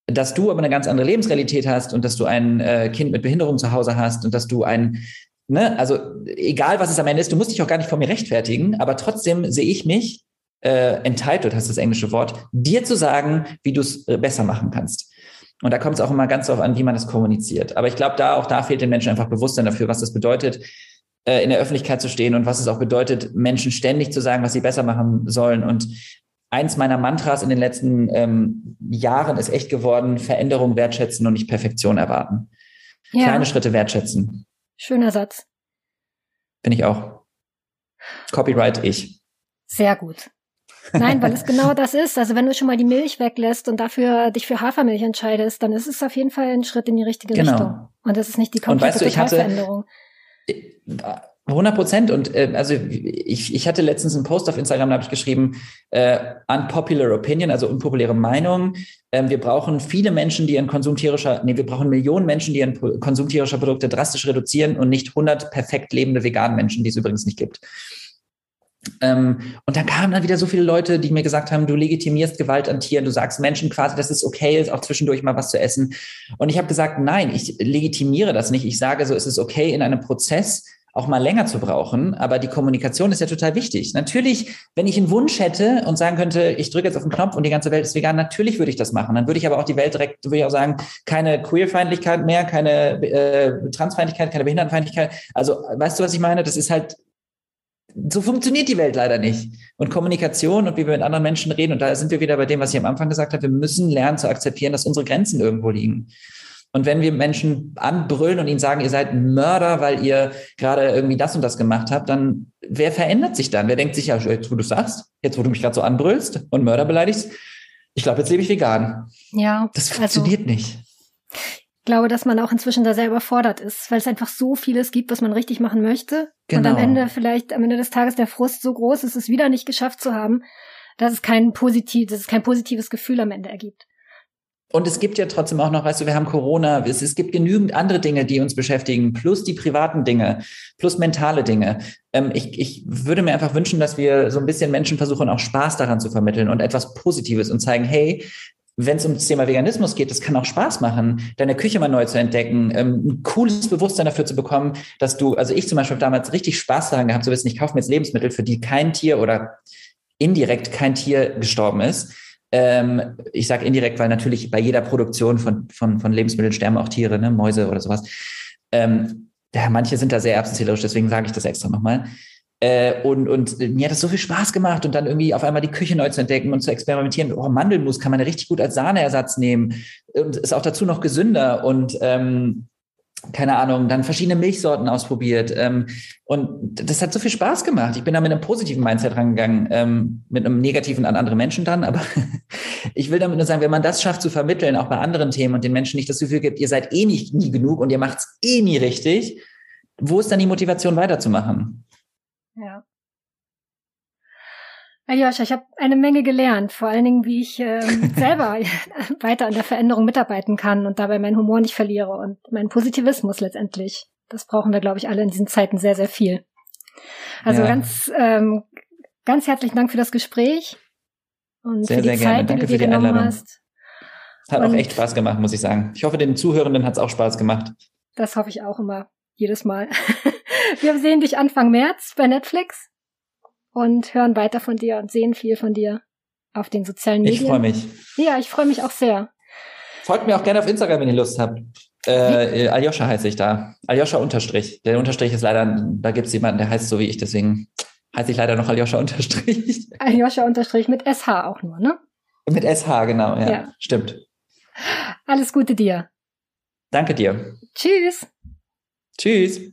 dass du aber eine ganz andere Lebensrealität hast und dass du ein äh, Kind mit Behinderung zu Hause hast und dass du ein, ne, also egal was es am Ende ist, du musst dich auch gar nicht vor mir rechtfertigen, aber trotzdem sehe ich mich äh, entitled, heißt das englische Wort, dir zu sagen, wie du es äh, besser machen kannst. Und da kommt es auch immer ganz darauf an, wie man das kommuniziert. Aber ich glaube, da auch da fehlt den Menschen einfach Bewusstsein dafür, was das bedeutet, äh, in der Öffentlichkeit zu stehen und was es auch bedeutet, Menschen ständig zu sagen, was sie besser machen sollen und eins meiner Mantras in den letzten ähm, Jahren ist echt geworden, Veränderung wertschätzen und nicht Perfektion erwarten. Ja. Kleine Schritte wertschätzen. Schöner Satz. Bin ich auch. Copyright ich. Sehr gut. Nein, weil es genau das ist. Also wenn du schon mal die Milch weglässt und dafür dich für Hafermilch entscheidest, dann ist es auf jeden Fall ein Schritt in die richtige genau. Richtung. Und das ist nicht die komplette und weißt du, ich hatte, 100 Prozent. Und äh, also ich, ich hatte letztens einen Post auf Instagram, da habe ich geschrieben, äh, unpopular opinion, also unpopuläre Meinung. Ähm, wir brauchen viele Menschen, die ihren Konsum tierischer, nee, wir brauchen Millionen Menschen, die ihren Konsum tierischer Produkte drastisch reduzieren und nicht 100 perfekt lebende veganen Menschen, die es übrigens nicht gibt. Ähm, und dann kamen dann wieder so viele Leute, die mir gesagt haben, du legitimierst Gewalt an Tieren, du sagst Menschen quasi, dass es okay ist, auch zwischendurch mal was zu essen. Und ich habe gesagt, nein, ich legitimiere das nicht. Ich sage so, es ist okay in einem Prozess, auch mal länger zu brauchen. Aber die Kommunikation ist ja total wichtig. Natürlich, wenn ich einen Wunsch hätte und sagen könnte, ich drücke jetzt auf den Knopf und die ganze Welt ist vegan, natürlich würde ich das machen. Dann würde ich aber auch die Welt direkt, würde ich auch sagen, keine Queerfeindlichkeit mehr, keine äh, Transfeindlichkeit, keine Behindertenfeindlichkeit. Also, weißt du, was ich meine? Das ist halt, so funktioniert die Welt leider nicht. Und Kommunikation und wie wir mit anderen Menschen reden, und da sind wir wieder bei dem, was ich am Anfang gesagt habe, wir müssen lernen zu akzeptieren, dass unsere Grenzen irgendwo liegen. Und wenn wir Menschen anbrüllen und ihnen sagen, ihr seid Mörder, weil ihr gerade irgendwie das und das gemacht habt, dann wer verändert sich dann? Wer denkt sich ja, jetzt wo du sagst, jetzt wo du mich gerade so anbrüllst und Mörder beleidigst, ich glaube, jetzt lebe ich vegan. Ja. Das also funktioniert also, nicht. Ich glaube, dass man auch inzwischen da sehr überfordert ist, weil es einfach so vieles gibt, was man richtig machen möchte. Genau. Und am genau. Ende vielleicht am Ende des Tages der Frust so groß ist, es wieder nicht geschafft zu haben, dass es kein positiv, dass es kein positives Gefühl am Ende ergibt. Und es gibt ja trotzdem auch noch, weißt du, wir haben Corona, es, es gibt genügend andere Dinge, die uns beschäftigen, plus die privaten Dinge, plus mentale Dinge. Ähm, ich, ich würde mir einfach wünschen, dass wir so ein bisschen Menschen versuchen, auch Spaß daran zu vermitteln und etwas Positives und zeigen, hey, wenn es um das Thema Veganismus geht, das kann auch Spaß machen, deine Küche mal neu zu entdecken, ähm, ein cooles Bewusstsein dafür zu bekommen, dass du, also ich zum Beispiel damals richtig Spaß daran gehabt zu wissen, ich kaufe mir jetzt Lebensmittel, für die kein Tier oder indirekt kein Tier gestorben ist ähm, ich sage indirekt, weil natürlich bei jeder Produktion von, von, von Lebensmitteln sterben auch Tiere, ne, Mäuse oder sowas. Ähm, ja, manche sind da sehr erbsenzählerisch, deswegen sage ich das extra nochmal. Äh, und, und mir hat das so viel Spaß gemacht und dann irgendwie auf einmal die Küche neu zu entdecken und zu experimentieren. Oh, Mandelmus kann man richtig gut als Sahneersatz nehmen und ist auch dazu noch gesünder und ähm, keine Ahnung, dann verschiedene Milchsorten ausprobiert. Ähm, und das hat so viel Spaß gemacht. Ich bin da mit einem positiven Mindset rangegangen, ähm, mit einem negativen an andere Menschen dann. Aber [LAUGHS] ich will damit nur sagen, wenn man das schafft zu vermitteln, auch bei anderen Themen und den Menschen nicht das Gefühl gibt, ihr seid eh nicht nie genug und ihr macht's eh nie richtig, wo ist dann die Motivation weiterzumachen? Ja. Aljoscha, ich habe eine Menge gelernt, vor allen Dingen, wie ich ähm, [LAUGHS] selber weiter an der Veränderung mitarbeiten kann und dabei meinen Humor nicht verliere und meinen Positivismus letztendlich. Das brauchen wir, glaube ich, alle in diesen Zeiten sehr, sehr viel. Also ja. ganz, ähm, ganz herzlichen Dank für das Gespräch und sehr, für die sehr Zeit, gerne. Danke die du dir genommen Einladung. hast. Hat und auch echt Spaß gemacht, muss ich sagen. Ich hoffe, den Zuhörenden hat es auch Spaß gemacht. Das hoffe ich auch immer, jedes Mal. [LAUGHS] wir sehen dich Anfang März bei Netflix und hören weiter von dir und sehen viel von dir auf den sozialen Medien. Ich freue mich. Ja, ich freue mich auch sehr. Folgt mir auch gerne auf Instagram, wenn ihr Lust habt. Äh, Aljoscha heiße ich da. Aljoscha Unterstrich. Der Unterstrich ist leider, da gibt es jemanden, der heißt so wie ich, deswegen heiße ich leider noch Aljoscha unterstrich. [LAUGHS] Aljoscha unterstrich mit SH auch nur, ne? Mit SH, genau, ja. ja. Stimmt. Alles Gute dir. Danke dir. Tschüss. Tschüss.